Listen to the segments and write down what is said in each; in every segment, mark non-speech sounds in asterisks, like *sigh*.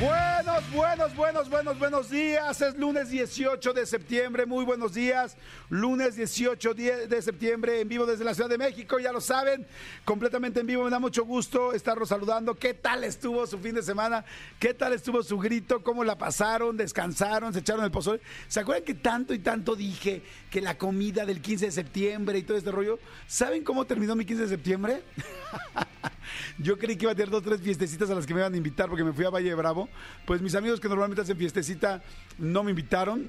Buenos, buenos, buenos, buenos, buenos días. Es lunes 18 de septiembre. Muy buenos días. Lunes 18 die- de septiembre en vivo desde la Ciudad de México. Ya lo saben, completamente en vivo. Me da mucho gusto estarlos saludando. ¿Qué tal estuvo su fin de semana? ¿Qué tal estuvo su grito? ¿Cómo la pasaron? ¿Descansaron? ¿Se echaron el pozole? ¿Se acuerdan que tanto y tanto dije que la comida del 15 de septiembre y todo este rollo? ¿Saben cómo terminó mi 15 de septiembre? *laughs* Yo creí que iba a tener dos tres fiestecitas a las que me iban a invitar porque me fui a Valle Bravo. Pues mis amigos que normalmente hacen fiestecita no me invitaron.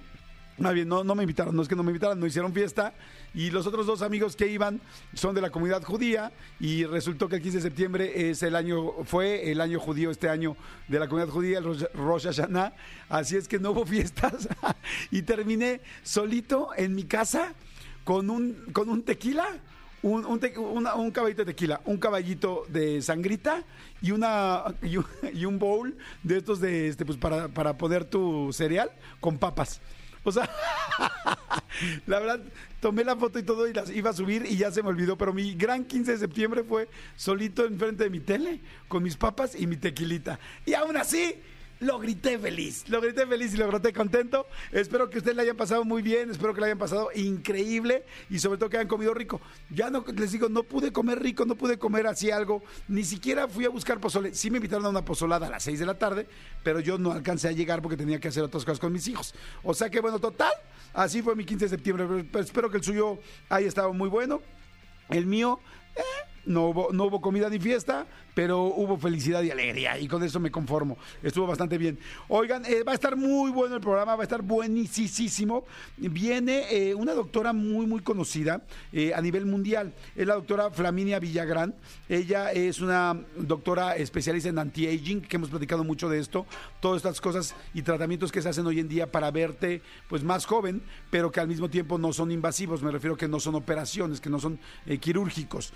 No, no me invitaron, no es que no me invitaron, no hicieron fiesta. Y los otros dos amigos que iban son de la comunidad judía. Y resultó que el 15 de septiembre es el año, fue el año judío este año de la comunidad judía, el Rosh- Rosh Hashanah. Así es que no hubo *laughs* fiestas. y terminé solito en mi casa con un, con un tequila un, un, un caballito de tequila, un caballito de sangrita y una y un, *laughs* y un bowl de estos de este pues para, para poner tu cereal con papas. O sea, *laughs* la verdad, tomé la foto y todo y las iba a subir y ya se me olvidó, pero mi gran 15 de septiembre fue solito enfrente de mi tele con mis papas y mi tequilita. Y aún así, lo grité feliz, lo grité feliz y lo grité contento. Espero que ustedes la hayan pasado muy bien, espero que la hayan pasado increíble y sobre todo que hayan comido rico. Ya no les digo, no pude comer rico, no pude comer así algo, ni siquiera fui a buscar pozole. Sí me invitaron a una pozolada a las 6 de la tarde, pero yo no alcancé a llegar porque tenía que hacer otras cosas con mis hijos. O sea que bueno, total, así fue mi 15 de septiembre. Pero- pero espero que el suyo haya estado muy bueno. El mío, eh, no hubo, no hubo comida ni fiesta, pero hubo felicidad y alegría y con eso me conformo. Estuvo bastante bien. Oigan, eh, va a estar muy bueno el programa, va a estar buenísimo. Viene eh, una doctora muy, muy conocida eh, a nivel mundial. Es la doctora Flaminia Villagrán. Ella es una doctora especialista en anti-aging, que hemos platicado mucho de esto. Todas estas cosas y tratamientos que se hacen hoy en día para verte pues más joven, pero que al mismo tiempo no son invasivos. Me refiero que no son operaciones, que no son eh, quirúrgicos.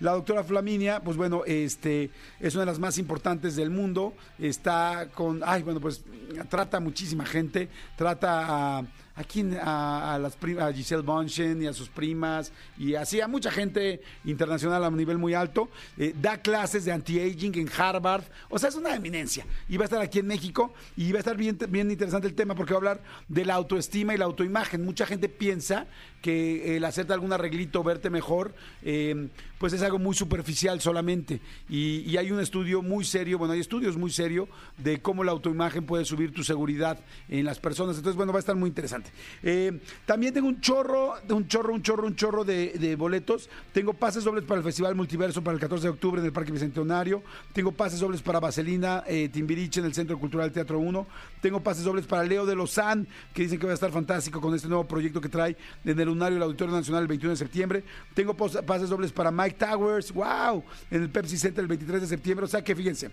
La doctora Flaminia, pues bueno, este es una de las más importantes del mundo. Está con, ay, bueno, pues trata a muchísima gente, trata a a, quién? a, a las a Giselle Bonchen y a sus primas y así a mucha gente internacional a un nivel muy alto. Eh, da clases de anti-aging en Harvard. O sea, es una eminencia. Y va a estar aquí en México y va a estar bien, bien interesante el tema porque va a hablar de la autoestima y la autoimagen. Mucha gente piensa que el hacerte algún arreglito, verte mejor, eh, pues es algo muy superficial solamente. Y, hay un estudio muy serio, bueno, hay estudios muy serios de cómo la autoimagen puede subir tu seguridad en las personas. Entonces, bueno, va a estar muy interesante. Eh, también tengo un chorro, un chorro, un chorro, un chorro de, boletos. Tengo pases dobles para el Festival Multiverso para el 14 de octubre en el Parque Bicentenario. Tengo pases dobles para Vaselina, eh, Timbiriche en el Centro Cultural Teatro 1. Tengo pases dobles para Leo de Lozán, que dicen que va a estar fantástico con este nuevo proyecto que trae en el Lunario del Auditorio Nacional el 21 de septiembre. Tengo pases dobles para Mike Towers, wow, en el Pepsi Center el 23 de septiembre. O sea que fíjense,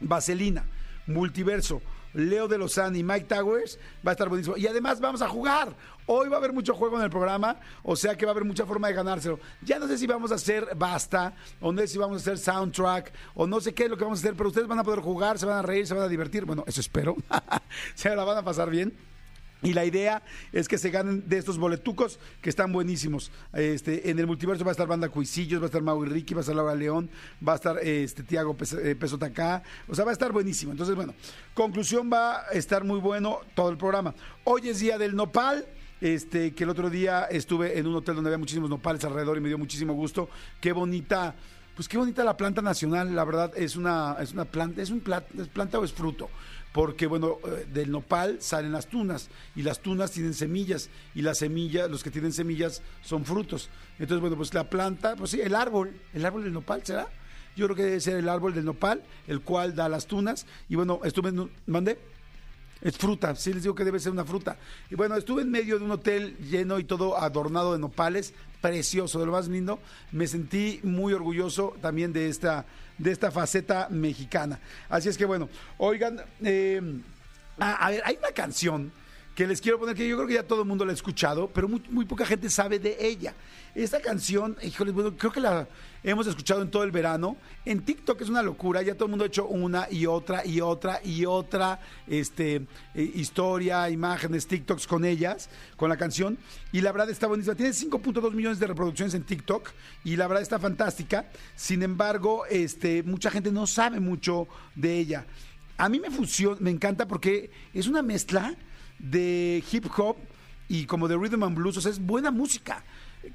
Vaselina, Multiverso, Leo de Lozán y Mike Towers va a estar buenísimo. Y además vamos a jugar. Hoy va a haber mucho juego en el programa, o sea que va a haber mucha forma de ganárselo. Ya no sé si vamos a hacer basta, o no sé si vamos a hacer soundtrack, o no sé qué es lo que vamos a hacer, pero ustedes van a poder jugar, se van a reír, se van a divertir. Bueno, eso espero. *laughs* se la van a pasar bien. Y la idea es que se ganen de estos boletucos que están buenísimos. Este, en el multiverso va a estar Banda Cuisillos, va a estar Mau y Ricky, va a estar Laura León, va a estar este, Tiago Pesotacá. O sea, va a estar buenísimo. Entonces, bueno, conclusión va a estar muy bueno todo el programa. Hoy es día del nopal. Este, que el otro día estuve en un hotel donde había muchísimos nopales alrededor y me dio muchísimo gusto. Qué bonita, pues qué bonita la planta nacional, la verdad, es una, es una planta, es un plat- es planta o es fruto porque bueno, eh, del nopal salen las tunas y las tunas tienen semillas y las semillas, los que tienen semillas son frutos. Entonces, bueno, pues la planta, pues sí, el árbol, el árbol del nopal será. Yo creo que debe ser el árbol del nopal, el cual da las tunas. Y bueno, estuve ¿mandé? Es fruta, sí les digo que debe ser una fruta. Y bueno, estuve en medio de un hotel lleno y todo adornado de nopales, precioso, de lo más lindo. Me sentí muy orgulloso también de esta, de esta faceta mexicana. Así es que bueno, oigan, eh, a, a ver, hay una canción que les quiero poner, que yo creo que ya todo el mundo la ha escuchado, pero muy, poca gente sabe de ella. Esta canción, híjole, bueno, creo que la hemos escuchado en todo el verano. En TikTok es una locura, ya todo el mundo ha hecho una y otra y otra y otra este, eh, historia, imágenes, TikToks con ellas, con la canción. Y la verdad está buenísima. Tiene 5.2 millones de reproducciones en TikTok y la verdad está fantástica. Sin embargo, este, mucha gente no sabe mucho de ella. A mí me funciona, me encanta porque es una mezcla de hip hop y como de rhythm and blues, o sea, es buena música.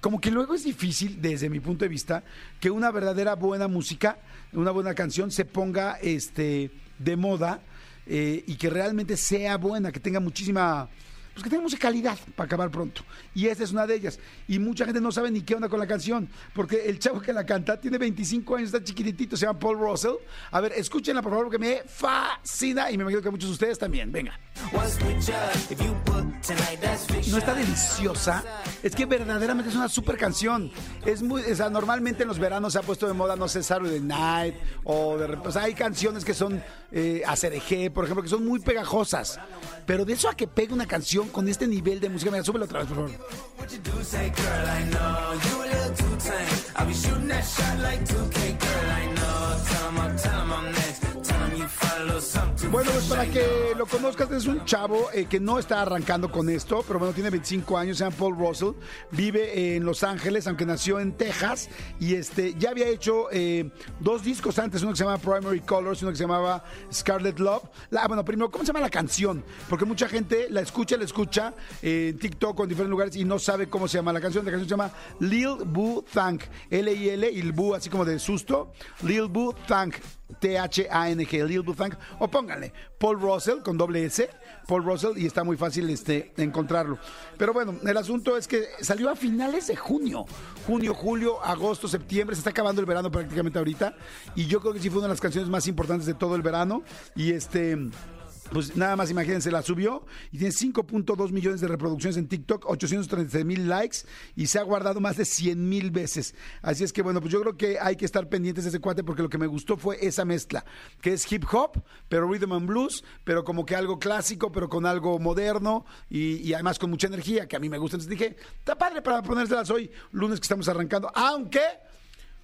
Como que luego es difícil, desde mi punto de vista, que una verdadera buena música, una buena canción se ponga este de moda eh, y que realmente sea buena, que tenga muchísima pues que tenga musicalidad para acabar pronto. Y esta es una de ellas. Y mucha gente no sabe ni qué onda con la canción, porque el chavo que la canta tiene 25 años, está chiquitito, se llama Paul Russell. A ver, escúchenla por favor, porque me fascina y me imagino que muchos de ustedes también. Venga. No está deliciosa. Es que verdaderamente es una super canción. Es muy, o sea, normalmente en los veranos se ha puesto de moda, no sé, Saturday Night o de o sea, hay canciones que son eh, ACDG, por ejemplo, que son muy pegajosas. Pero de eso a que pegue una canción con este nivel de música, mira, súbelo otra vez, por favor. Bueno, pues para que lo conozcas, es un chavo eh, que no está arrancando con esto, pero bueno, tiene 25 años, se llama Paul Russell, vive en Los Ángeles, aunque nació en Texas, y este ya había hecho eh, dos discos antes, uno que se llama Primary Colors y uno que se llamaba Scarlet Love. La, bueno, primero, ¿cómo se llama la canción? Porque mucha gente la escucha, la escucha eh, en TikTok o en diferentes lugares y no sabe cómo se llama la canción. La canción se llama Lil Boo Thank, L-I-L, y Boo así como de susto, Lil Boo Thank. T-H-A-N-G, Lil Thank, o pónganle Paul Russell con doble S, Paul Russell, y está muy fácil este, encontrarlo. Pero bueno, el asunto es que salió a finales de junio, junio, julio, agosto, septiembre, se está acabando el verano prácticamente ahorita, y yo creo que sí fue una de las canciones más importantes de todo el verano, y este pues nada más imagínense, la subió y tiene 5.2 millones de reproducciones en TikTok, 836 mil likes y se ha guardado más de 100 mil veces. Así es que bueno, pues yo creo que hay que estar pendientes de ese cuate porque lo que me gustó fue esa mezcla, que es hip hop, pero rhythm and blues, pero como que algo clásico, pero con algo moderno y, y además con mucha energía, que a mí me gusta. Entonces dije, está padre para ponérselas hoy, lunes que estamos arrancando, aunque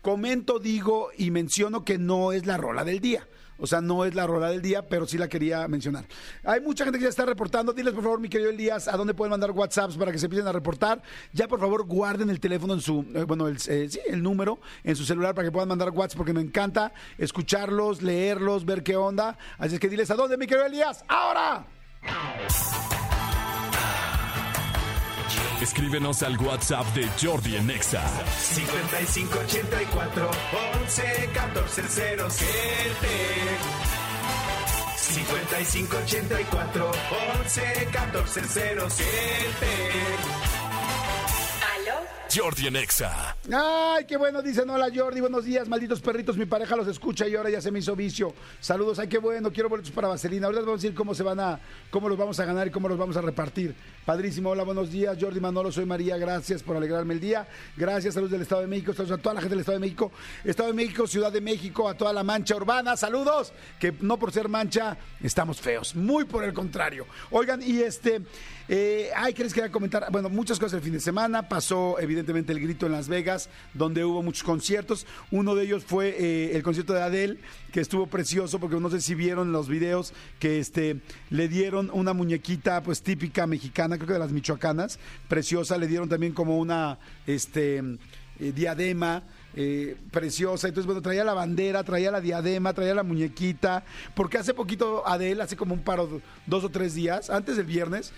comento, digo y menciono que no es la rola del día. O sea, no es la rola del día, pero sí la quería mencionar. Hay mucha gente que ya está reportando. Diles, por favor, mi querido Elías, a dónde pueden mandar WhatsApps para que se empiecen a reportar. Ya, por favor, guarden el teléfono en su, eh, bueno, el, eh, sí, el número en su celular para que puedan mandar WhatsApp, porque me encanta escucharlos, leerlos, ver qué onda. Así es que diles, ¿a dónde, mi querido Elías? ¡Ahora! Escríbenos al WhatsApp de Jordi en Exa. 5584 11 14 07 5584 11 14 07 Jordi en Exa. Ay, qué bueno, dicen hola Jordi, buenos días, malditos perritos, mi pareja los escucha y ahora ya se me hizo vicio. Saludos, ay, qué bueno, quiero boletos para Vaselina. Ahora les vamos a decir cómo se van a, cómo los vamos a ganar y cómo los vamos a repartir. Padrísimo, hola, buenos días, Jordi Manolo, soy María, gracias por alegrarme el día. Gracias, saludos del Estado de México, saludos a toda la gente del Estado de México, Estado de México, Ciudad de México, a toda la mancha urbana, saludos, que no por ser mancha estamos feos, muy por el contrario. Oigan, y este, eh, ay, ¿qué les quería comentar? Bueno, muchas cosas el fin de semana, pasó evidentemente el grito en Las Vegas, donde hubo muchos conciertos. Uno de ellos fue eh, el concierto de Adele, que estuvo precioso, porque no sé si vieron los videos que este, le dieron una muñequita pues típica mexicana, creo que de las michoacanas, preciosa, le dieron también como una este, eh, diadema. eh, preciosa, entonces bueno, traía la bandera, traía la diadema, traía la muñequita, porque hace poquito Adele, hace como un paro, dos o tres días, antes del viernes,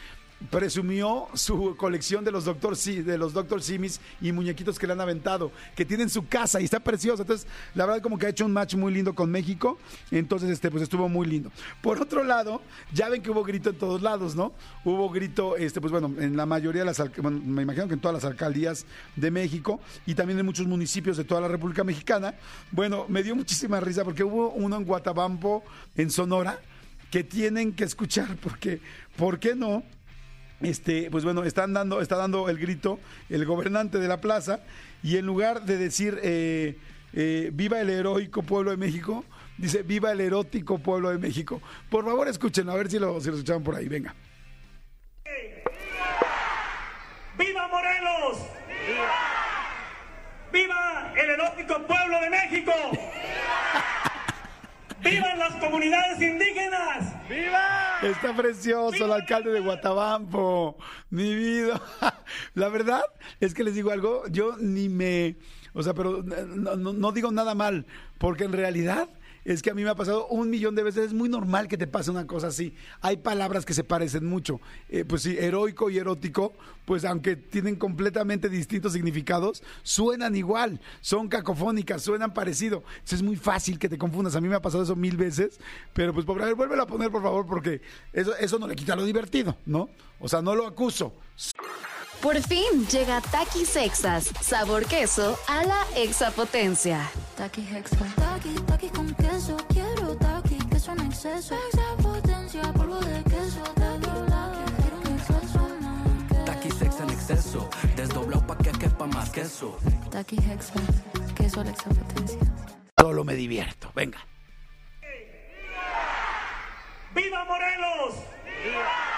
presumió su colección de los Doctor de los Doctor Simis y muñequitos que le han aventado, que tiene en su casa y está precioso. Entonces, la verdad como que ha hecho un match muy lindo con México. Entonces, este, pues estuvo muy lindo. Por otro lado, ya ven que hubo grito en todos lados, ¿no? Hubo grito, este, pues bueno, en la mayoría de las, me imagino que en todas las alcaldías de México y también en muchos municipios de toda la República Mexicana. Bueno, me dio muchísima risa porque hubo uno en Guatabampo, en Sonora, que tienen que escuchar porque, ¿por qué no? este, pues bueno, están dando, está dando el grito el gobernante de la plaza y en lugar de decir eh, eh, viva el heroico pueblo de México, dice viva el erótico pueblo de México. Por favor, escuchen, a ver si lo, si lo escuchaban por ahí, venga. ¡Viva Morelos! ¡Viva! ¡Viva el erótico pueblo de México! ¡Viva! *laughs* comunidades indígenas. Está precioso el alcalde de Guatabampo. Mi vida. *laughs* La verdad es que les digo algo, yo ni me... O sea, pero no, no- no digo nada mal, porque en realidad es que a mí me ha pasado un millón de veces. Es muy normal que te pase una cosa así. Hay palabras que se parecen mucho. Eh, pues sí, heroico y erótico, pues aunque tienen completamente distintos significados, suenan igual, son cacofónicas, suenan parecido. Entonces es muy fácil que te confundas. A mí me ha pasado eso mil veces, pero pues, pobre, a ver, vuélvelo a poner, por favor, porque eso, eso no le quita lo divertido, ¿no? O sea, no lo acuso. Por fin llega Takis Sexas, sabor queso a la exapotencia. Taki Hexa. Taki, taki con exceso. Extra potencia, polvo de queso. Taki, taki, quiero un exceso más. Taqui sex en exceso, desdoblado pa' que quepa más queso. Taki Hexa. Queso a la potencia. Solo me divierto. Venga. ¡Viva Morelos! ¡Viva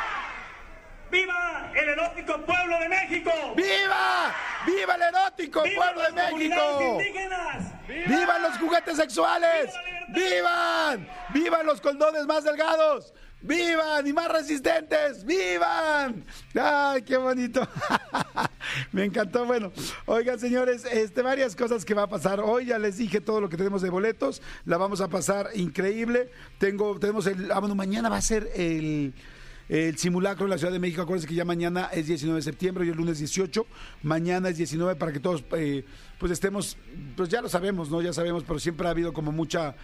el erótico pueblo de México! ¡Viva! ¡Viva el erótico ¡Viva pueblo de México! indígenas! ¡Vivan los juguetes sexuales! ¡Vivan! ¡Vivan los condones más delgados! ¡Vivan! ¡Y más resistentes! ¡Vivan! ¡Ay, qué bonito! *laughs* Me encantó. Bueno, oigan, señores, este, varias cosas que va a pasar. Hoy ya les dije todo lo que tenemos de boletos. La vamos a pasar increíble. Tengo, tenemos el. Ah, bueno, mañana va a ser el. El simulacro en la Ciudad de México, acuérdense que ya mañana es 19 de septiembre, hoy es lunes 18, mañana es 19 para que todos eh, pues estemos, pues ya lo sabemos, ¿no? Ya sabemos, pero siempre ha habido como mucha,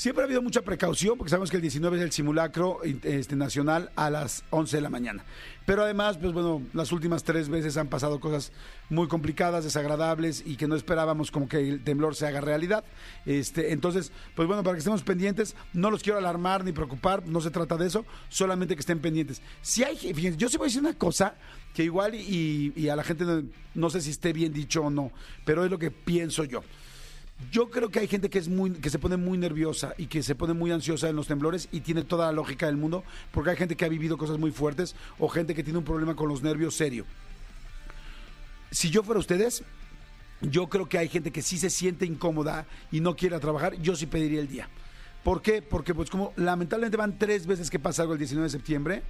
siempre ha habido mucha precaución porque sabemos que el 19 es el simulacro este, nacional a las 11 de la mañana. Pero además, pues bueno, las últimas tres veces han pasado cosas muy complicadas, desagradables y que no esperábamos como que el temblor se haga realidad. Este, entonces, pues bueno, para que estemos pendientes, no los quiero alarmar ni preocupar, no se trata de eso, solamente que estén pendientes. Si hay, fíjense, yo sí voy a decir una cosa que igual y, y a la gente no, no sé si esté bien dicho o no, pero es lo que pienso yo. Yo creo que hay gente que es muy, que se pone muy nerviosa y que se pone muy ansiosa en los temblores y tiene toda la lógica del mundo, porque hay gente que ha vivido cosas muy fuertes o gente que tiene un problema con los nervios serio. Si yo fuera ustedes, yo creo que hay gente que sí se siente incómoda y no quiere trabajar, yo sí pediría el día. ¿Por qué? Porque pues como lamentablemente van tres veces que pasa algo el 19 de septiembre,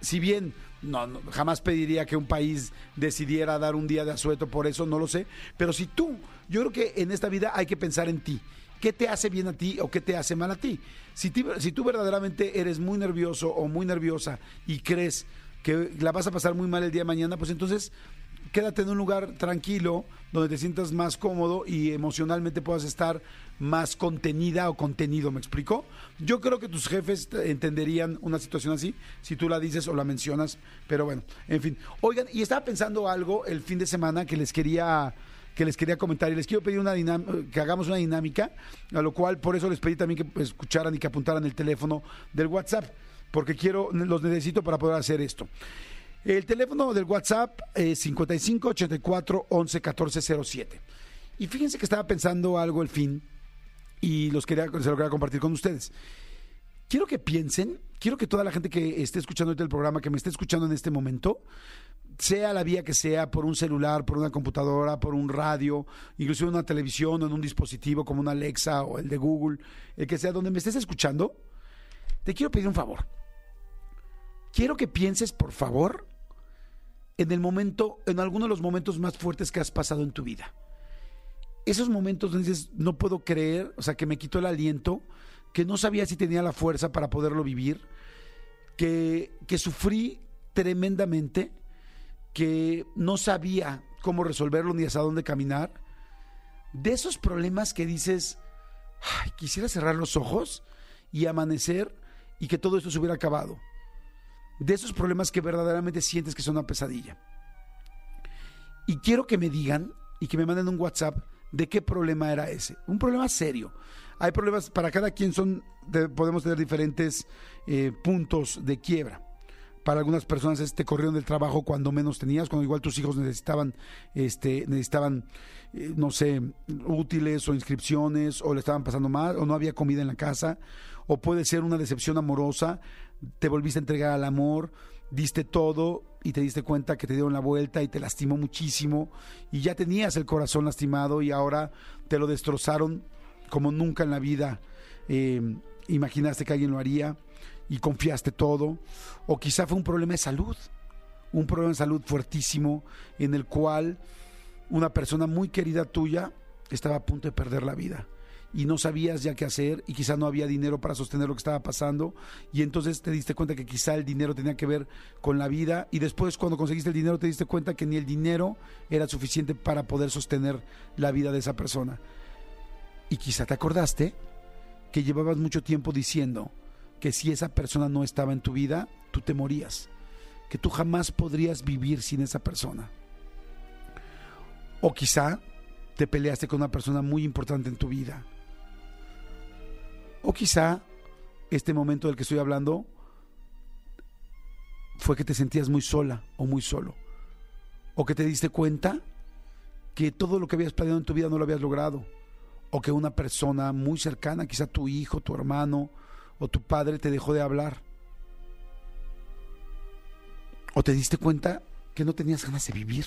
si bien no, no, jamás pediría que un país decidiera dar un día de asueto por eso, no lo sé, pero si tú, yo creo que en esta vida hay que pensar en ti. ¿Qué te hace bien a ti o qué te hace mal a ti? Si, si tú verdaderamente eres muy nervioso o muy nerviosa y crees que la vas a pasar muy mal el día de mañana, pues entonces quédate en un lugar tranquilo donde te sientas más cómodo y emocionalmente puedas estar más contenida o contenido, ¿me explico? Yo creo que tus jefes te- entenderían una situación así si tú la dices o la mencionas, pero bueno, en fin. Oigan, y estaba pensando algo el fin de semana que les quería que les quería comentar y les quiero pedir una que hagamos una dinámica, a lo cual por eso les pedí también que pues, escucharan y que apuntaran el teléfono del WhatsApp, porque quiero los necesito para poder hacer esto. El teléfono del WhatsApp es 55 84 11 14 07. Y fíjense que estaba pensando algo el fin y los quería, se lo quería compartir con ustedes. Quiero que piensen, quiero que toda la gente que esté escuchando el programa, que me esté escuchando en este momento, sea la vía que sea, por un celular, por una computadora, por un radio, inclusive una televisión o en un dispositivo como una Alexa o el de Google, el que sea, donde me estés escuchando, te quiero pedir un favor. Quiero que pienses, por favor, en el momento, en alguno de los momentos más fuertes que has pasado en tu vida. Esos momentos donde dices, no puedo creer, o sea, que me quitó el aliento, que no sabía si tenía la fuerza para poderlo vivir, que, que sufrí tremendamente, que no sabía cómo resolverlo ni hacia dónde caminar. De esos problemas que dices, "Ay, quisiera cerrar los ojos y amanecer y que todo esto se hubiera acabado. De esos problemas que verdaderamente sientes que son una pesadilla. Y quiero que me digan y que me manden un WhatsApp de qué problema era ese. Un problema serio. Hay problemas, para cada quien son, de- podemos tener diferentes eh, puntos de quiebra. Para algunas personas es te corrieron del trabajo cuando menos tenías, cuando igual tus hijos necesitaban, este, necesitaban, eh, no sé, útiles o inscripciones, o le estaban pasando mal, o no había comida en la casa, o puede ser una decepción amorosa, te volviste a entregar al amor, diste todo y te diste cuenta que te dieron la vuelta y te lastimó muchísimo, y ya tenías el corazón lastimado y ahora te lo destrozaron como nunca en la vida. Eh, imaginaste que alguien lo haría y confiaste todo, o quizá fue un problema de salud, un problema de salud fuertísimo en el cual una persona muy querida tuya estaba a punto de perder la vida y no sabías ya qué hacer y quizá no había dinero para sostener lo que estaba pasando y entonces te diste cuenta que quizá el dinero tenía que ver con la vida y después cuando conseguiste el dinero te diste cuenta que ni el dinero era suficiente para poder sostener la vida de esa persona. Y quizá te acordaste que llevabas mucho tiempo diciendo que si esa persona no estaba en tu vida, tú te morías, que tú jamás podrías vivir sin esa persona. O quizá te peleaste con una persona muy importante en tu vida. O quizá este momento del que estoy hablando fue que te sentías muy sola o muy solo. O que te diste cuenta que todo lo que habías planeado en tu vida no lo habías logrado. O que una persona muy cercana, quizá tu hijo, tu hermano o tu padre te dejó de hablar. O te diste cuenta que no tenías ganas de vivir.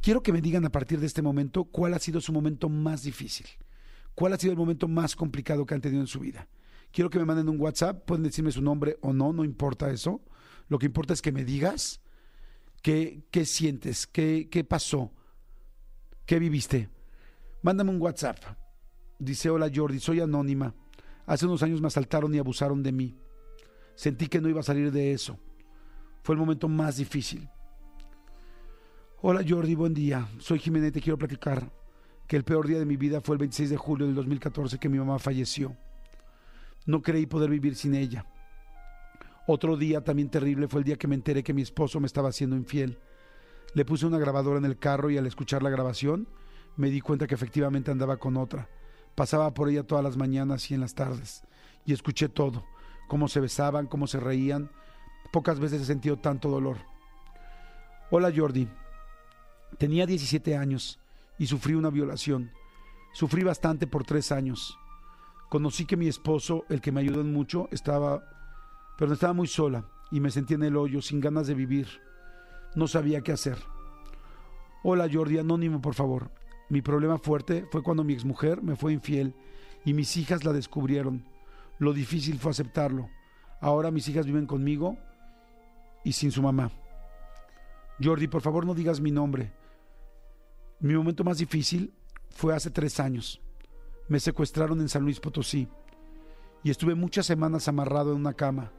Quiero que me digan a partir de este momento cuál ha sido su momento más difícil. ¿Cuál ha sido el momento más complicado que han tenido en su vida? Quiero que me manden un WhatsApp, pueden decirme su nombre o no, no importa eso. Lo que importa es que me digas qué, qué sientes, qué, qué pasó, qué viviste. Mándame un WhatsApp. Dice, hola Jordi, soy anónima. Hace unos años me asaltaron y abusaron de mí. Sentí que no iba a salir de eso. Fue el momento más difícil. Hola Jordi, buen día. Soy Jiménez y te quiero platicar que el peor día de mi vida fue el 26 de julio del 2014 que mi mamá falleció. No creí poder vivir sin ella. Otro día también terrible fue el día que me enteré que mi esposo me estaba haciendo infiel. Le puse una grabadora en el carro y al escuchar la grabación me di cuenta que efectivamente andaba con otra. Pasaba por ella todas las mañanas y en las tardes y escuché todo, cómo se besaban, cómo se reían. Pocas veces he sentido tanto dolor. Hola Jordi, tenía 17 años y sufrí una violación. Sufrí bastante por tres años. Conocí que mi esposo, el que me ayudó mucho, estaba, pero estaba muy sola y me sentí en el hoyo, sin ganas de vivir. No sabía qué hacer. Hola Jordi, anónimo por favor. Mi problema fuerte fue cuando mi exmujer me fue infiel y mis hijas la descubrieron. Lo difícil fue aceptarlo. Ahora mis hijas viven conmigo y sin su mamá. Jordi, por favor no digas mi nombre. Mi momento más difícil fue hace tres años. Me secuestraron en San Luis Potosí y estuve muchas semanas amarrado en una cama.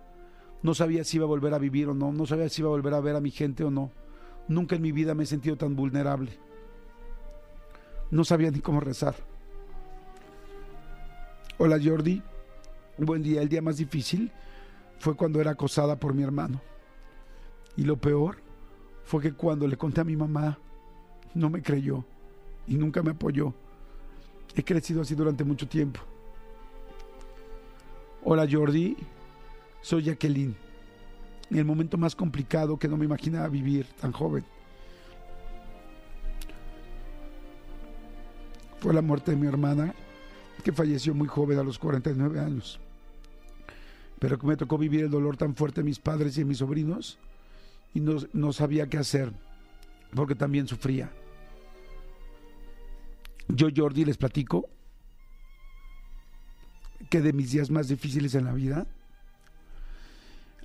No sabía si iba a volver a vivir o no, no sabía si iba a volver a ver a mi gente o no. Nunca en mi vida me he sentido tan vulnerable. No sabía ni cómo rezar. Hola Jordi, buen día. El día más difícil fue cuando era acosada por mi hermano. Y lo peor fue que cuando le conté a mi mamá no me creyó y nunca me apoyó. He crecido así durante mucho tiempo. Hola Jordi, soy Jacqueline. El momento más complicado que no me imaginaba vivir tan joven. Fue la muerte de mi hermana, que falleció muy joven a los 49 años. Pero que me tocó vivir el dolor tan fuerte de mis padres y de mis sobrinos y no, no sabía qué hacer porque también sufría. Yo, Jordi, les platico que de mis días más difíciles en la vida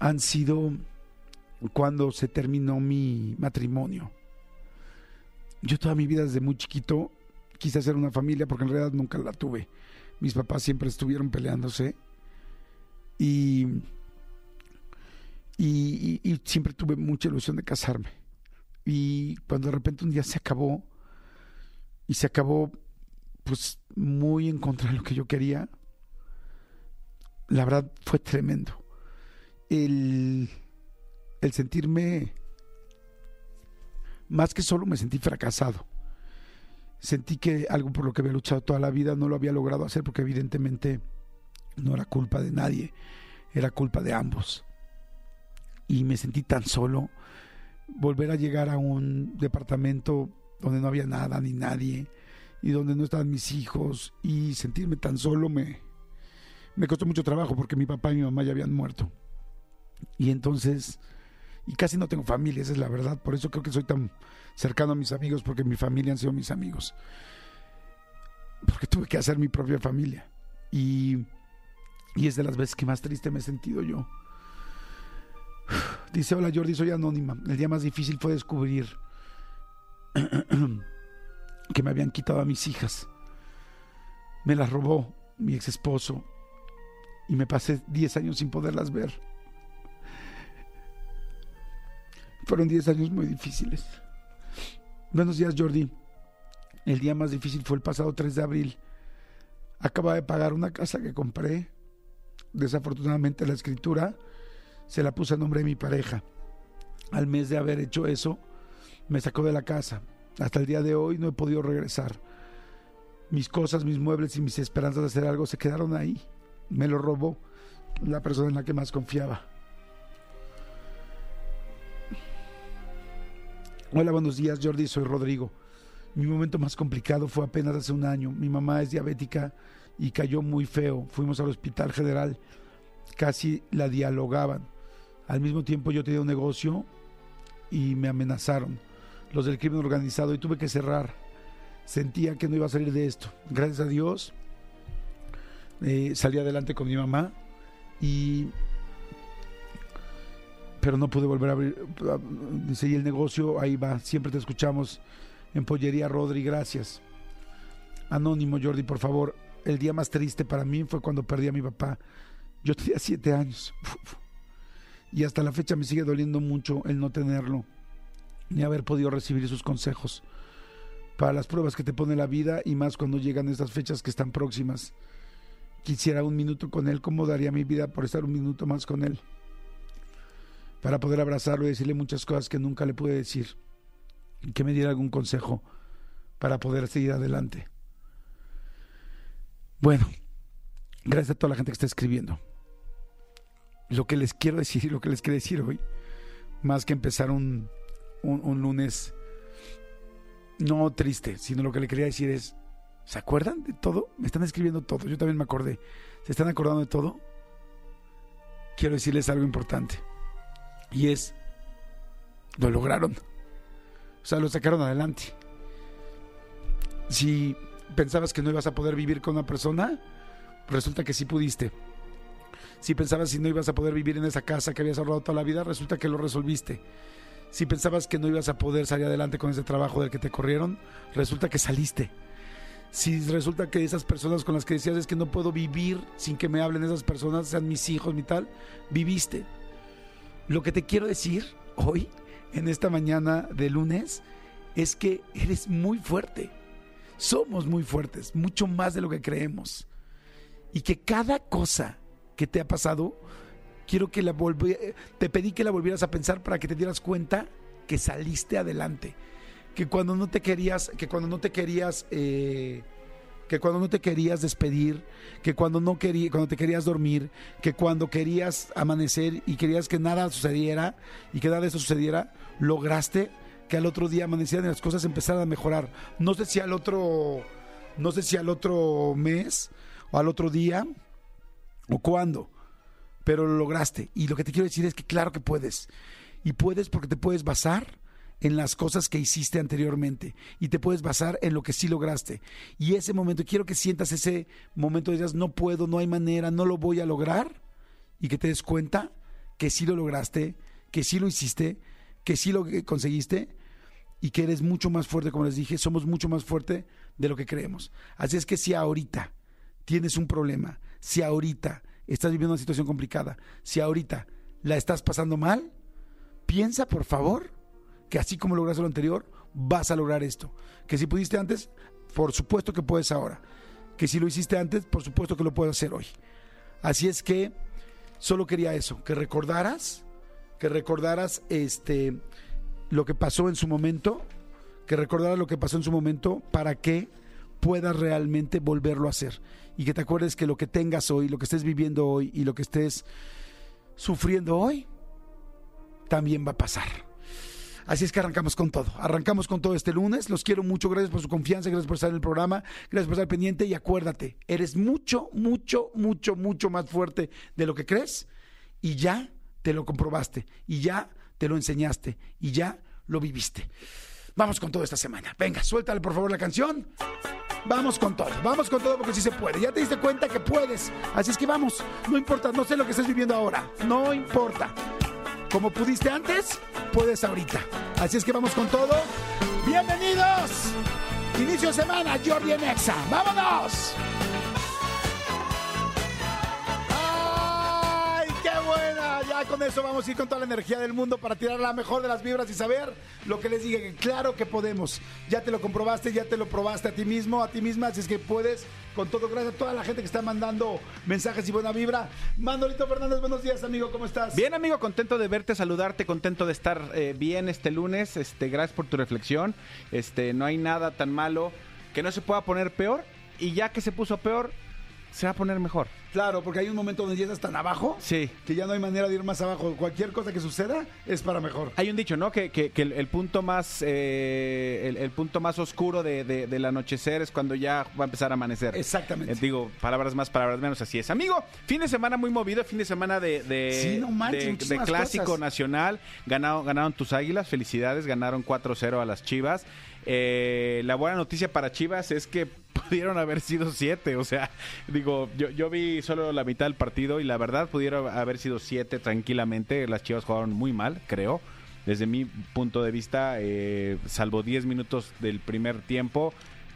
han sido cuando se terminó mi matrimonio. Yo toda mi vida desde muy chiquito quise hacer una familia porque en realidad nunca la tuve. Mis papás siempre estuvieron peleándose y, y, siempre tuve mucha ilusión de casarme. Y cuando de repente un día se acabó, y se acabó pues muy en contra de lo que yo quería. La verdad fue tremendo. El, el sentirme, más que solo me sentí fracasado. Sentí que algo por lo que había luchado toda la vida no lo había logrado hacer porque evidentemente no era culpa de nadie, era culpa de ambos. Y me sentí tan solo. Volver a llegar a un departamento donde no había nada ni nadie y donde no estaban mis hijos y sentirme tan solo me, me costó mucho trabajo porque mi papá y mi mamá ya habían muerto. Y entonces, y casi no tengo familia, esa es la verdad, por eso creo que soy tan cercano a mis amigos porque mi familia han sido mis amigos. Porque tuve que hacer mi propia familia. y, y es de las veces que más triste me he sentido yo. *sighs* Dice, hola Jordi, soy anónima. El día más difícil fue descubrir *clears throat* que me habían quitado a mis hijas. Me las robó mi ex esposo y me pasé 10 años sin poderlas ver. Fueron 10 años muy difíciles. Buenos días, Jordi. El día más difícil fue el pasado 3 de abril. Acaba de pagar una casa que compré. Desafortunadamente la escritura se la puse a nombre de mi pareja. Al mes de haber hecho eso, me sacó de la casa. Hasta el día de hoy no he podido regresar. Mis cosas, mis muebles y mis esperanzas de hacer algo se quedaron ahí. Me lo robó la persona en la que más confiaba. Hola, buenos días, Jordi. Soy Rodrigo. Mi momento más complicado fue apenas hace un año. Mi mamá es diabética y cayó muy feo. Fuimos al hospital general. Casi la dialogaban. Al mismo tiempo yo tenía un negocio y me amenazaron los del crimen organizado y tuve que cerrar. Sentía que no iba a salir de esto. Gracias a Dios eh, salí adelante con mi mamá y pero no pude volver a abrir. Y el negocio, ahí va, siempre te escuchamos en Pollería Rodri, gracias. Anónimo Jordi, por favor, el día más triste para mí fue cuando perdí a mi papá. Yo tenía siete años. Y hasta la fecha me sigue doliendo mucho el no tenerlo, ni haber podido recibir sus consejos para las pruebas que te pone la vida y más cuando llegan estas fechas que están próximas. Quisiera un minuto con él, ¿cómo daría mi vida por estar un minuto más con él? Para poder abrazarlo y decirle muchas cosas que nunca le pude decir que me diera algún consejo para poder seguir adelante. Bueno, gracias a toda la gente que está escribiendo. Lo que les quiero decir lo que les quiero decir hoy, más que empezar un, un, lunes no triste, sino lo que le quería decir es, ¿se acuerdan de todo? Me están escribiendo todo, yo también me acordé. ¿Se están acordando de todo? Quiero decirles algo importante y es, lo lograron. O sea, lo sacaron adelante. Si pensabas que no ibas a poder vivir con una persona, resulta que sí pudiste. Si pensabas que no ibas a poder vivir en esa casa que habías ahorrado toda la vida, resulta que lo resolviste. Si pensabas que no ibas a poder salir adelante con ese trabajo del que te corrieron, resulta que saliste. Si resulta que esas personas con las que decías es que no puedo vivir sin que me hablen esas personas, sean mis hijos, mi tal, viviste. Lo que te quiero decir hoy, en esta mañana de lunes, es que eres muy fuerte. Somos muy fuertes, mucho más de lo que creemos. Y que cada cosa que te ha pasado, quiero que la te pedí que la volvieras a pensar para que te dieras cuenta que saliste adelante. Que cuando no te querías, que cuando no te querías eh, que cuando no te querías despedir, que cuando no quería, cuando te querías dormir, que cuando querías amanecer y querías que nada sucediera y que nada de eso sucediera, lograste que al otro día amanecieran y las cosas empezaran a mejorar. No sé si al otro, no sé si al otro mes o al otro día o cuándo, pero lo lograste. Y lo que te quiero decir es que claro que puedes. Y puedes porque te puedes basar en las cosas que hiciste anteriormente y te puedes basar en lo que sí lograste. Y ese momento, quiero que sientas ese momento de digas, no puedo, no hay manera, no lo voy a lograr y que te des cuenta que sí lo lograste, que sí lo hiciste, que sí lo conseguiste y que eres mucho más fuerte, como les dije, somos mucho más fuerte de lo que creemos. Así es que si ahorita tienes un problema, si ahorita estás viviendo una situación complicada, si ahorita la estás pasando mal, piensa por favor que así como lograste lo anterior, vas a lograr esto. Que si pudiste antes, por supuesto que puedes ahora. Que si lo hiciste antes, por supuesto que lo puedes hacer hoy. Así es que solo quería eso, que recordaras, que recordaras este lo que pasó en su momento, que recordaras lo que pasó en su momento para que puedas realmente volverlo a hacer. Y que te acuerdes que lo que tengas hoy, lo que estés viviendo hoy y lo que estés sufriendo hoy, también va a pasar. Así es que arrancamos con todo. Arrancamos con todo este lunes. Los quiero mucho. Gracias por su confianza. Gracias por estar en el programa. Gracias por estar pendiente. Y acuérdate, eres mucho, mucho, mucho, mucho más fuerte de lo que crees. Y ya te lo comprobaste. Y ya te lo enseñaste. Y ya lo viviste. Vamos con todo esta semana. Venga, suéltale por favor la canción. vamos con todo, vamos con todo porque sí se puede. Ya te diste cuenta que puedes, así es que vamos, no importa, no sé lo que estés viviendo ahora, no importa. Como pudiste antes, puedes ahorita. Así es que vamos con todo. Bienvenidos. Inicio de semana, Jordi en Exa. ¡Vámonos! Ya con eso vamos a ir con toda la energía del mundo para tirar la mejor de las vibras y saber lo que les. Que claro que podemos. Ya te lo comprobaste, ya te lo probaste a ti mismo, a ti misma. Así es que puedes con todo. Gracias a toda la gente que está mandando mensajes y buena vibra. Manolito Fernández, buenos días, amigo. ¿Cómo estás? Bien, amigo, contento de verte, saludarte, contento de estar eh, bien este lunes. Este, gracias por tu reflexión. Este, no hay nada tan malo que no se pueda poner peor y ya que se puso peor, se va a poner mejor. Claro, porque hay un momento donde ya estás tan abajo Sí. que ya no hay manera de ir más abajo. Cualquier cosa que suceda es para mejor. Hay un dicho, ¿no? Que, que- que el, el punto más eh, el, el punto más oscuro de, de- del anochecer es cuando ya va a empezar a amanecer. Exactamente. Eh, digo, palabras más, palabras menos, así es. Amigo, fin de semana muy movido, fin de semana de, de, Sí, no manches, de- de muchísimas clásico cosas. nacional. Ganaron, ganaron tus águilas, felicidades, ganaron 4-0 a las Chivas. Eh, la buena noticia para Chivas es que *laughs* pudieron haber sido siete, o sea, digo, yo, vi solo la mitad del partido y la verdad pudieron haber sido siete tranquilamente. Las Chivas jugaron muy mal, creo. Desde mi punto de vista, eh, salvo 10 minutos del primer tiempo,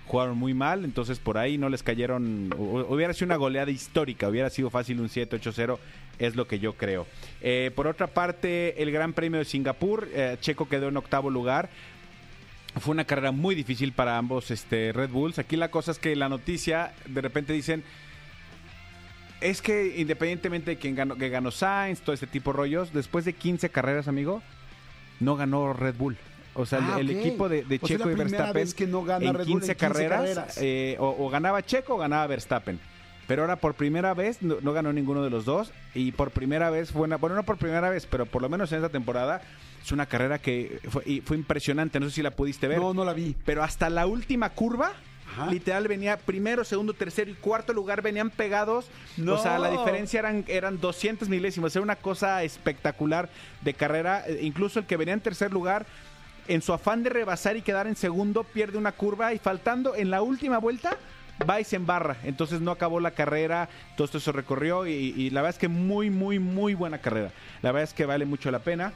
jugaron muy mal, entonces por ahí no les cayeron, hu- hubiera sido una goleada histórica, hubiera sido fácil un 7-8-0, es lo que yo creo. Eh, por otra parte, el Gran Premio de Singapur, eh, Checo quedó en octavo lugar, fue una carrera muy difícil para ambos este, Red Bulls. Aquí la cosa es que la noticia, de repente dicen, es que independientemente de quién ganó, que ganó Sainz, todo este tipo de rollos, después de 15 carreras, amigo, no ganó Red Bull. O sea, el- Ah, el, equipo de, de O sea, Checo y Verstappen que no gana en Red 15, Bull en 15 carreras, carreras. eh, o, o ganaba Checo o ganaba Verstappen. Pero ahora por primera vez no, no ganó ninguno de los dos y por primera vez fue una, bueno, no por primera vez, pero por lo menos en esta temporada es una carrera que fue, y fue impresionante, no sé si la pudiste ver. No, no la vi. Pero hasta la última curva, Ajá. literal venía primero, segundo, tercero y cuarto lugar venían pegados. No. O sea, la diferencia eran, eran 200 milésimos. Era una cosa espectacular de carrera. Eh, Incluso el que venía en tercer lugar, en su afán de rebasar y quedar en segundo, pierde una curva y faltando en la última vuelta. Va y se embarra, entonces no acabó la carrera, todo esto se recorrió y, y la verdad es que muy, muy, muy buena carrera. La verdad es que vale mucho la pena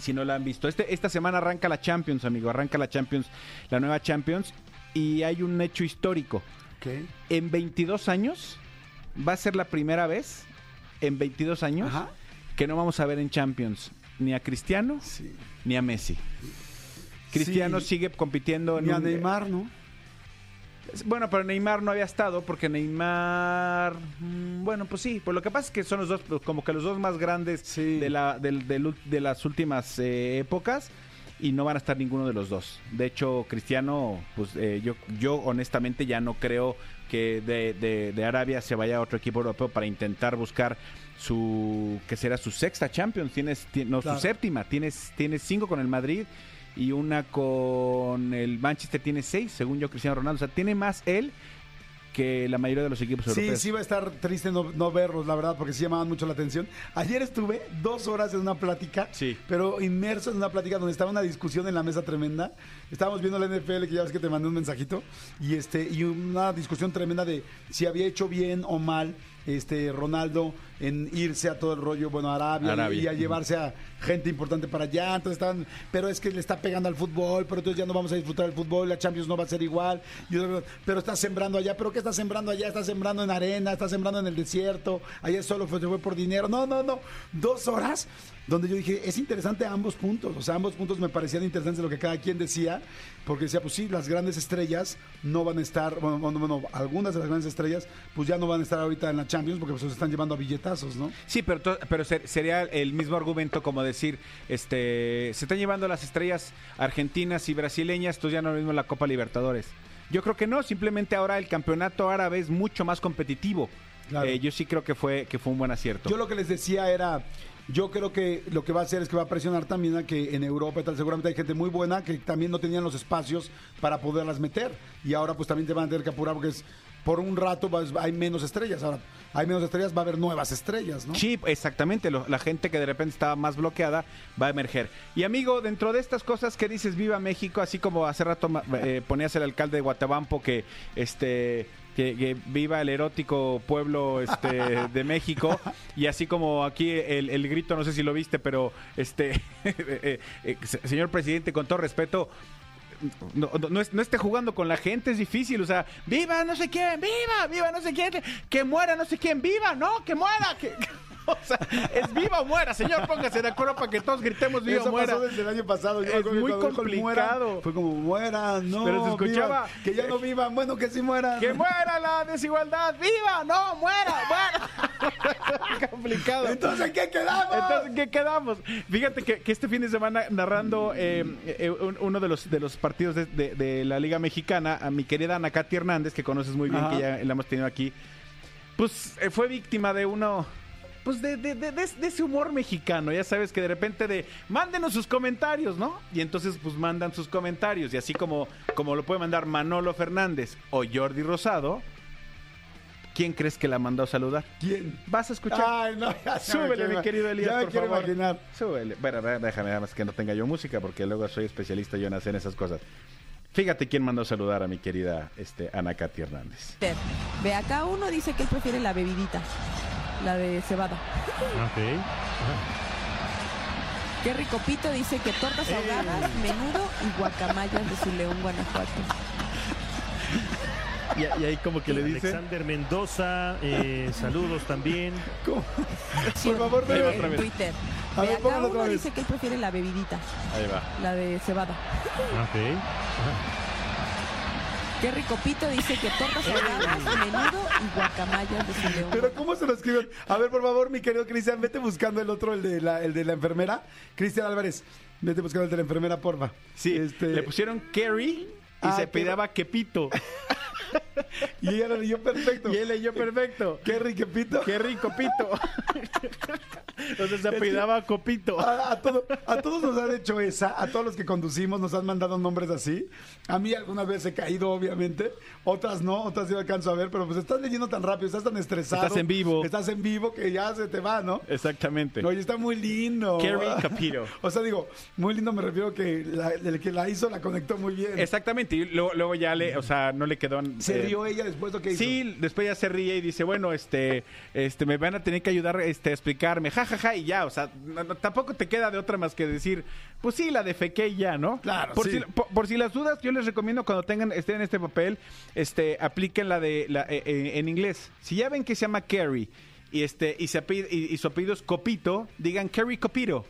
si no la han visto. Este, esta semana arranca la Champions, amigo, arranca la Champions, la nueva Champions, y hay un hecho histórico. En 22 años, va a ser la primera vez, en 22 años, Ajá. que no vamos a ver en Champions ni a Cristiano Sí. ni a Messi. Cristiano Sí. sigue compitiendo en Ni a un- Neymar, ¿no? Bueno, pero Neymar no había estado porque Neymar, mm, bueno, pues sí, pues lo que pasa es que son los dos, pues, como que los dos más grandes Sí. de, la, del ul- de las últimas eh, épocas y no van a estar ninguno de los dos. De hecho, Cristiano, pues eh, yo, yo honestamente ya no creo que de, de- de Arabia se vaya a otro equipo europeo para intentar buscar su, que será su sexta Champions, tienes, ti- no, Claro. su séptima, tienes, tienes cinco con el Madrid y una con el Manchester tiene seis, según yo, Cristiano Ronaldo. O sea, tiene más él que la mayoría de los equipos Sí, europeos. sí va a estar triste no, no verlos, la verdad, porque sí llamaban mucho la atención. Ayer estuve dos horas en una plática, Sí. pero inmerso en una plática donde estaba una discusión en la mesa tremenda. Estábamos viendo la NFL, que ya ves que te mandé un mensajito, y este y una discusión tremenda de si había hecho bien o mal este Ronaldo en irse a todo el rollo, bueno, a Arabia, Arabia. Y, a llevarse a gente importante para allá. Entonces estaban, pero es que le está pegando al fútbol, pero entonces ya no vamos a disfrutar el fútbol, la Champions no va a ser igual. Pero está sembrando allá, pero ¿qué está sembrando allá? Está sembrando en arena, está sembrando en el desierto, allá solo se fue por dinero. No, no, no. Dos horas donde yo dije, es interesante ambos puntos. O sea, ambos puntos me parecían interesantes lo que cada quien decía, porque decía, pues sí, las grandes estrellas no van a estar, bueno, bueno, bueno, algunas de las grandes estrellas, pues ya no van a estar ahorita en la Champions porque pues, se están llevando a billetazos, ¿no? Sí, pero, to- pero ser- sería el mismo argumento como decir, este, se están llevando las estrellas argentinas y brasileñas, entonces ya no lo mismo la Copa Libertadores. Yo creo que no, simplemente ahora el campeonato árabe es mucho más competitivo. Claro. Eh, yo sí creo que fue, que fue un buen acierto. Yo lo que les decía era, yo creo que lo que va a hacer es que va a presionar también a que en Europa tal, seguramente hay gente muy buena que también no tenían los espacios para poderlas meter. Y ahora pues también te van a tener que apurar porque es por un rato va- hay menos estrellas. Ahora, hay menos estrellas, va a haber nuevas estrellas, ¿no? Sí, exactamente. la gente que de repente estaba más bloqueada va a emerger. Y amigo, dentro de estas cosas que dices, viva México, así como hace rato eh, ponías el alcalde de Guatabampo que este que, que viva el erótico pueblo este, *laughs* de México. Y así como aquí el, el grito, no sé si lo viste, pero este *laughs* eh, eh, se- señor presidente, con todo respeto, no, no, no esté jugando con la gente, es difícil, o sea, viva no sé quién, viva, viva no sé quién, que muera no sé quién, viva, no, que muera, que... O sea, es viva o muera, señor, póngase de acuerdo para que todos gritemos viva Eso o muera. pasó desde el año pasado. Yo Es muy complicado. fue como mueran, no. Pero se escuchaba- que ya no vivan, bueno, que sí mueran. Que muera la desigualdad, viva, no, muera, muera. *laughs* complicado. Entonces, ¿en qué quedamos? Entonces, ¿en ¿qué quedamos? Fíjate que, que este fin de semana narrando eh, eh, un- uno de los de los partidos de, de- de la Liga Mexicana, a mi querida Ana Katy Hernández, que conoces muy bien, Ajá. que ya la hemos tenido aquí, pues eh, fue víctima de uno. Pues de, de- de- de- de ese humor mexicano, ya sabes que de repente de mándenos sus comentarios, ¿no? Y entonces pues mandan sus comentarios y así como, como lo puede mandar Manolo Fernández o Jordi Rosado, ¿quién crees que la mandó a saludar? ¿Quién? Vas a escuchar. Ay, no, ya me Súbele, mi querido Elías, Ya me por quiero favor. imaginar. Súbele. Bueno, déjame nada más que no tenga yo música, porque luego soy especialista yo en hacer esas cosas. Fíjate quién mandó a saludar a mi querida este, Ana Katy Hernández. Ve acá uno dice que él prefiere la bebidita, la de cebada. Qué rico pito dice que tortas ahogadas, menudo y guacamayas de su León, Guanajuato. Y, y ahí como que le dice... Alexander Mendoza, eh, saludos también. ¿Cómo? Sí, Por favor, bebe otra vez. Twitter. A Ve ver, acá otra uno vez. dice que él prefiere la bebidita, Ahí va. la de cebada. Qué rico pito dice que tortas ahogadas, *laughs* menudo y guacamayas de su León. Pero ¿cómo se lo escriben? A ver, por favor, mi querido Cristian, vete buscando el otro, el de la, el de la enfermera. Cristian Álvarez, vete buscando el de la enfermera, porfa. Sí, Este, le pusieron Kerry y Ah, se pedaba Quepito. *laughs* *laughs* Y ella lo leyó perfecto. y él leyó perfecto. Qué riquepito. Qué rico pito. *laughs* Entonces se apellidaba Copito. A, a todo- a todos nos han hecho esa, a todos los que conducimos nos han mandado nombres así. A mí algunas veces he caído, obviamente, otras no, otras sí alcanzo a ver, pero pues estás leyendo tan rápido, estás tan estresado. Estás en vivo. Estás en vivo que ya se te va, ¿no? Exactamente. Oye, está muy lindo. Kerry Capito. *laughs* O sea, digo, muy lindo me refiero que la- el que la hizo la conectó muy bien. Exactamente. Y luego, luego ya le, o sea, no le quedó. Se eh, rió ella después lo que hizo. Sí, después ya se ríe y dice, bueno, este, este, me van a tener que ayudar este, a explicarme, ja, ja, ja, y ya, o sea, no- no, tampoco te queda de otra más que decir, pues sí, la defequé y ya, ¿no? Claro, por sí. Si, por, por si las dudas, yo les recomiendo cuando tengan, estén en este papel, este, apliquen la de, la, eh, eh, en inglés. Si ya ven que se llama Carrie y este, y, se apellido- y, y su apellido es Copito, digan Carrie Copito.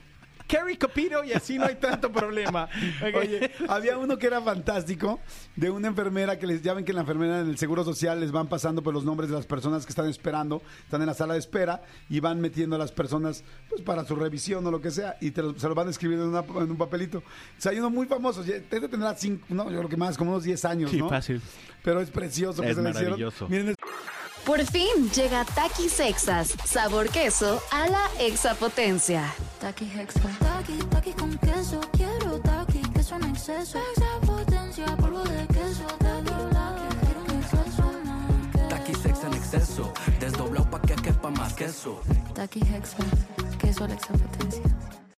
Carrie Copito y así no hay tanto problema. *laughs* Oye, había uno que era fantástico, de una enfermera que les llaman que la enfermera en el Seguro Social les van pasando por los nombres de las personas que están esperando, están en la sala de espera y van metiendo a las personas pues para su revisión o lo que sea y te lo- se lo van escribiendo en, una- en un papelito. O sea, hay uno muy famoso, ya- debe tener cinco, no, yo creo que más, como unos 10 años, Sí, ¿no? fácil. Pero es precioso que se lo hicieron. maravilloso. Miren, Por fin llega Takis Exas, sabor queso a la exapotencia. Taki Hexa. Taki, taki con queso. Quiero taki, queso en exceso. Extra potencia, polvo de queso. Taki, taki, quiero un exceso Taqui sex en exceso, desdoblado pa' que quepa más queso. Taki Hexa. Queso a la extra potencia.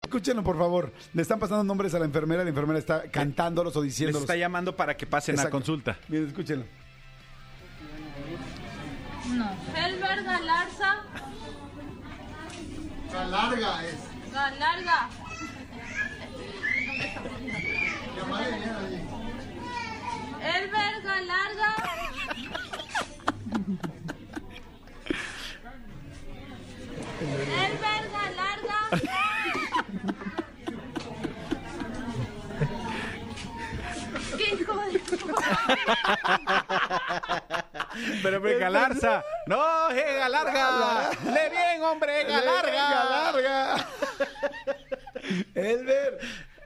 escúchenlo por favor. Le están pasando nombres a la enfermera, la enfermera está cantándolos o Les diciéndolos. está llamando para que pasen a Exacto. consulta. Miren, escúchenlo. No. Helber Galarza. larga es. Galarga. Elber Galarga. *laughs* Elber Galarga. *laughs* *laughs* Pero me galarza. No, es galarga. Le bien, hombre, galarga. Galarga. *laughs* Elber,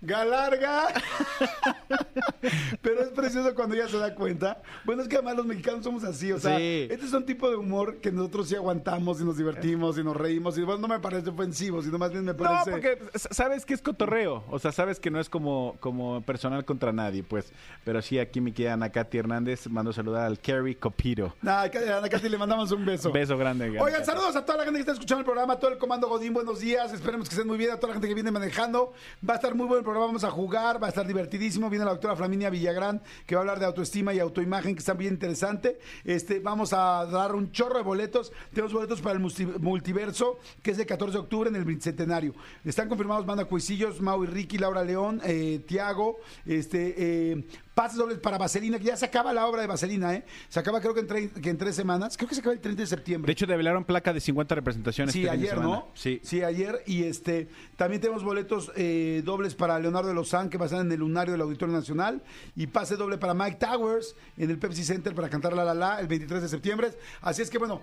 Galarga. *laughs* Pero es precioso cuando ella se da cuenta. Bueno, es que además los mexicanos somos así, o sea, Sí. este es un tipo de humor que nosotros sí aguantamos y nos divertimos y nos reímos. Y bueno, no me parece ofensivo, sino más bien me No, parece. porque s- sabes que es cotorreo. O sea, sabes que no es como, como personal contra nadie, pues. Pero sí, aquí mi querida Ana Katy Hernández mando saludar al Kerry Copiro. Nah, a Ana Katy le mandamos un beso. *laughs* Beso grande. Ana Oigan, saludos a toda la gente que está escuchando el programa, todo el comando Godín, buenos días, esperemos que estén muy bien, a toda la gente que viene manejando. Va a estar muy bueno el programa, vamos a jugar, va a estar divertidísimo. Viene la doctora Flaminia Villagrán, que va a hablar de autoestima y autoimagen, que está bien interesante. Este, vamos a dar un chorro de boletos. Tenemos boletos para el multi- multiverso, que es el 14 de octubre en el bicentenario. Están confirmados Manda Cuisillos, Mau y Ricky, Laura León, eh, Tiago, este, eh, pases dobles para Vaselina, que ya se acaba la obra de Vaselina, ¿eh? Se acaba creo que en, tre- que en tres semanas, creo que se acaba el 30 de septiembre. De hecho, develaron placa de 50 representaciones. Sí, este ayer. ¿no? Sí. Sí, ayer. Y este también tenemos boletos eh, dobles para Leonardo de Lozán, que va a estar en el lunario del Auditorio Nacional. Y pase doble para Mike Towers en el Pepsi Center para cantar La La La el 23 de septiembre. Así es que, bueno,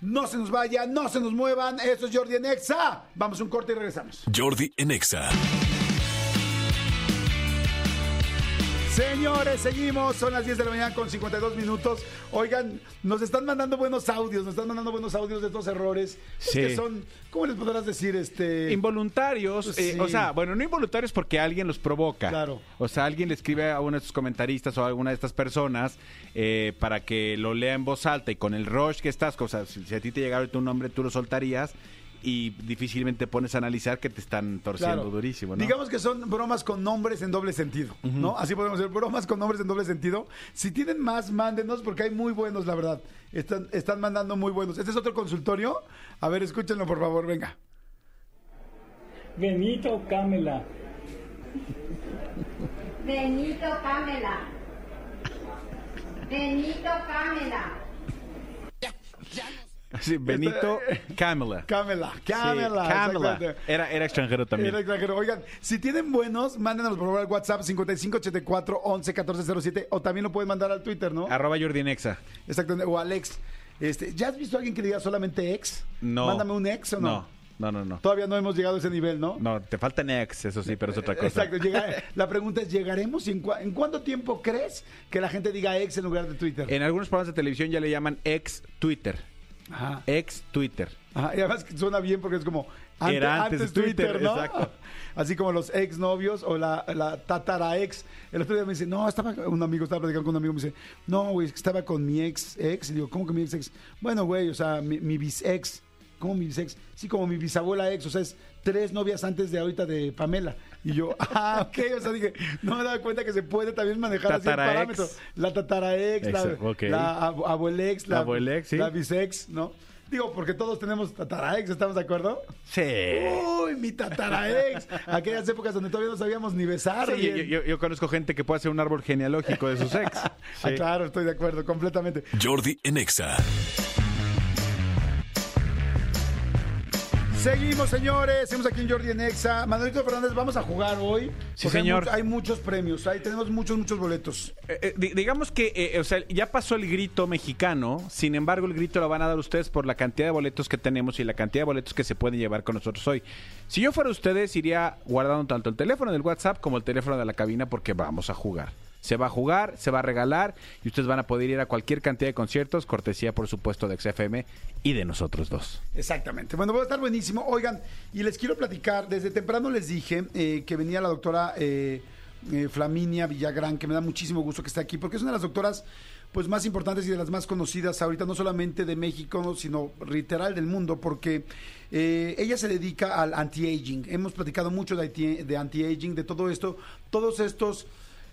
no se nos vaya, no se nos muevan. Esto es Jordi en Exa. Vamos a un corte y regresamos. Jordi en Exa. Señores, seguimos. Son las 10 de la mañana con 52 minutos. Oigan, nos están mandando buenos audios, nos están mandando buenos audios de estos errores. Es Sí. que son, ¿cómo les podrás decir? Este. Involuntarios, Pues eh, sí. o sea, bueno, no involuntarios porque alguien los provoca. Claro. O sea, alguien le escribe a uno de sus comentaristas o a alguna de estas personas eh, para que lo lea en voz alta y con el rush que estás, o sea, si, si a ti te llegara tu nombre, tú lo soltarías y difícilmente pones a analizar que te están torciendo Claro. durísimo, ¿no? Digamos que son bromas con nombres en doble sentido, ¿no? Así podemos decir, bromas con nombres en doble sentido. Si tienen más, mándenos, porque hay muy buenos, la verdad. Están, están mandando muy buenos. Este es otro consultorio. A ver, escúchenlo, por favor, venga. Benito Camela. Benito Camela. Benito Camela. Sí, Benito *laughs* Camela. Camela, Sí, Camela. Camela. Era, era extranjero también. Era extranjero. Oigan, si tienen buenos, mándenos por favor al WhatsApp 5584 11 1407 o también lo pueden mandar al Twitter, ¿no? Arroba Jordi Nexa. Exactamente, o al ex. Este, ¿Ya has visto a alguien que diga solamente ex? No. Mándame un ex o no. No, no, no, no. Todavía no hemos llegado a ese nivel, ¿no? No, te faltan ex, eso sí, pero es otra cosa. Exacto. *laughs* llega- la pregunta es, ¿llegaremos? ¿Y en, cua- en cuánto tiempo crees que la gente diga ex en lugar de Twitter? En algunos programas de televisión ya le llaman ex Twitter. Ajá. Ex Twitter. Ajá, Y además suena bien porque es como ante- Era antes, antes Twitter, Twitter, ¿no? exacto. *laughs* Así como los ex novios o la, la tatara ex. El otro día me dice, no, estaba un amigo, estaba platicando con un amigo, me dice, no, güey, estaba con mi ex ex. Y digo, ¿cómo que mi ex ex? Bueno, güey, o sea, mi, mi bis ex. ¿Cómo mi ex? Sí, como mi bisabuela ex, o sea, es tres novias antes de ahorita de Pamela. Y yo, *laughs* ah, ok, o sea, dije, no me daba cuenta que se puede también manejar así el parámetro. La tatara ex, la, Exacto, ok. la ab- abuelex, la, Abuelex, sí. la bisex, ¿no? Digo, porque todos tenemos tataraex, ¿estamos de acuerdo? Sí. Uy, mi tataraex. *laughs* Aquellas épocas donde todavía no sabíamos ni besar. Sí, yo, yo- yo conozco gente que puede hacer un árbol genealógico de sus ex. *laughs* Ah, Sí. claro, estoy de acuerdo, completamente. Jordi en Seguimos, señores. Seguimos aquí en Jordi en Exa. Manuelito Fernández, vamos a jugar hoy. Sí, hay señor. Hay, muchos premios. Ahí tenemos muchos, muchos boletos. Eh, eh, di- digamos que, eh, o sea, ya pasó el grito mexicano, sin embargo el grito lo van a dar ustedes por la cantidad de boletos que tenemos y la cantidad de boletos que se pueden llevar con nosotros hoy. Si yo fuera ustedes, iría guardando tanto el teléfono del WhatsApp como el teléfono de la cabina porque vamos a jugar. Se va a jugar, se va a regalar y ustedes van a poder ir a cualquier cantidad de conciertos, cortesía por supuesto de XFM y de nosotros dos. Exactamente. Bueno, va a estar buenísimo. Oigan, y les quiero platicar, desde temprano les dije eh, que venía la doctora eh, eh, Flaminia Villagrán, que me da muchísimo gusto que esté aquí, porque es una de las doctoras pues más importantes y de las más conocidas ahorita, no solamente de México, sino literal del mundo, porque eh, ella se dedica al anti-aging. Hemos platicado mucho de, anti- de anti-aging, de todo esto, todos estos...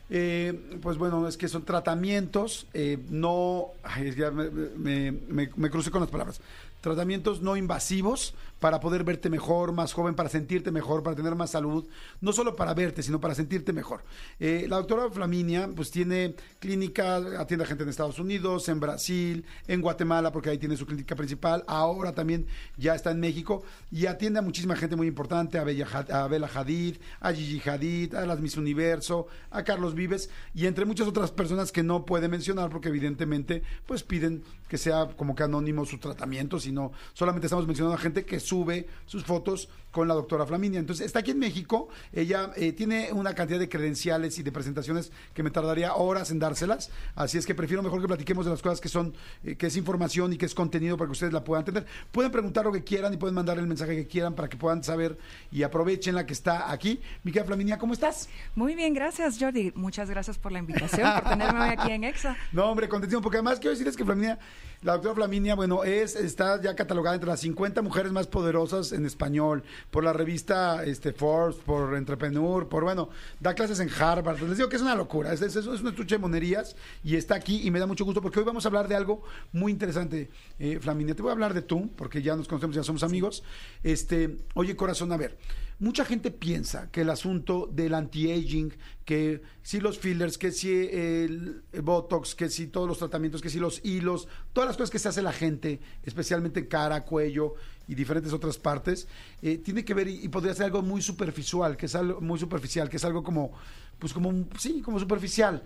Eh, pues bueno, es que son tratamientos, eh, no, ay, ya me, me- me- me crucé con las palabras, tratamientos no invasivos para poder verte mejor, más joven, para sentirte mejor, para tener más salud, no solo para verte, sino para sentirte mejor. Eh, la doctora Flaminia, pues tiene clínica, atiende a gente en Estados Unidos, en Brasil, en Guatemala, porque ahí tiene su clínica principal, ahora también ya está en México, y atiende a muchísima gente muy importante, a Bella, a Bella Hadid, a Gigi Hadid, a las Miss Universo, a Carlos Vives, y entre muchas otras personas que no puede mencionar, porque evidentemente, pues piden que sea como que anónimo su tratamiento, sino solamente estamos mencionando a gente que sube sus fotos con la doctora Flaminia. Entonces, está aquí en México, ella eh, tiene una cantidad de credenciales y de presentaciones que me tardaría horas en dárselas, así es que prefiero mejor que platiquemos de las cosas que son, eh, que es información y que es contenido para que ustedes la puedan entender. Pueden preguntar lo que quieran y pueden mandar el mensaje que quieran para que puedan saber y aprovechen la que está aquí. Mi querida Flaminia, ¿cómo estás? Muy bien, gracias Jordi. Muchas gracias por la invitación, por tenerme hoy aquí en EXA. *laughs* No, hombre, contentísimo, porque además quiero decirles que Flaminia, la doctora Flaminia, bueno, es, está ya catalogada entre las 50 mujeres más poderosas en español, por la revista este, Forbes, por Entrepreneur, por, bueno, da clases en Harvard. Les digo que es una locura, es, es, es una estuche de monerías y está aquí y me da mucho gusto porque hoy vamos a hablar de algo muy interesante, eh, Flaminia. Te voy a hablar de tú, porque ya nos conocemos, ya somos amigos. Este, oye, corazón, a ver. Mucha gente piensa que el asunto del anti-aging, que si los fillers, que si el, Botox, que si todos los tratamientos, que si los hilos, todas las cosas que se hace la gente, especialmente cara, cuello y diferentes otras partes, eh, tiene que ver y, y podría ser algo muy superficial, que es algo muy superficial, que es algo como, pues como, sí, como superficial.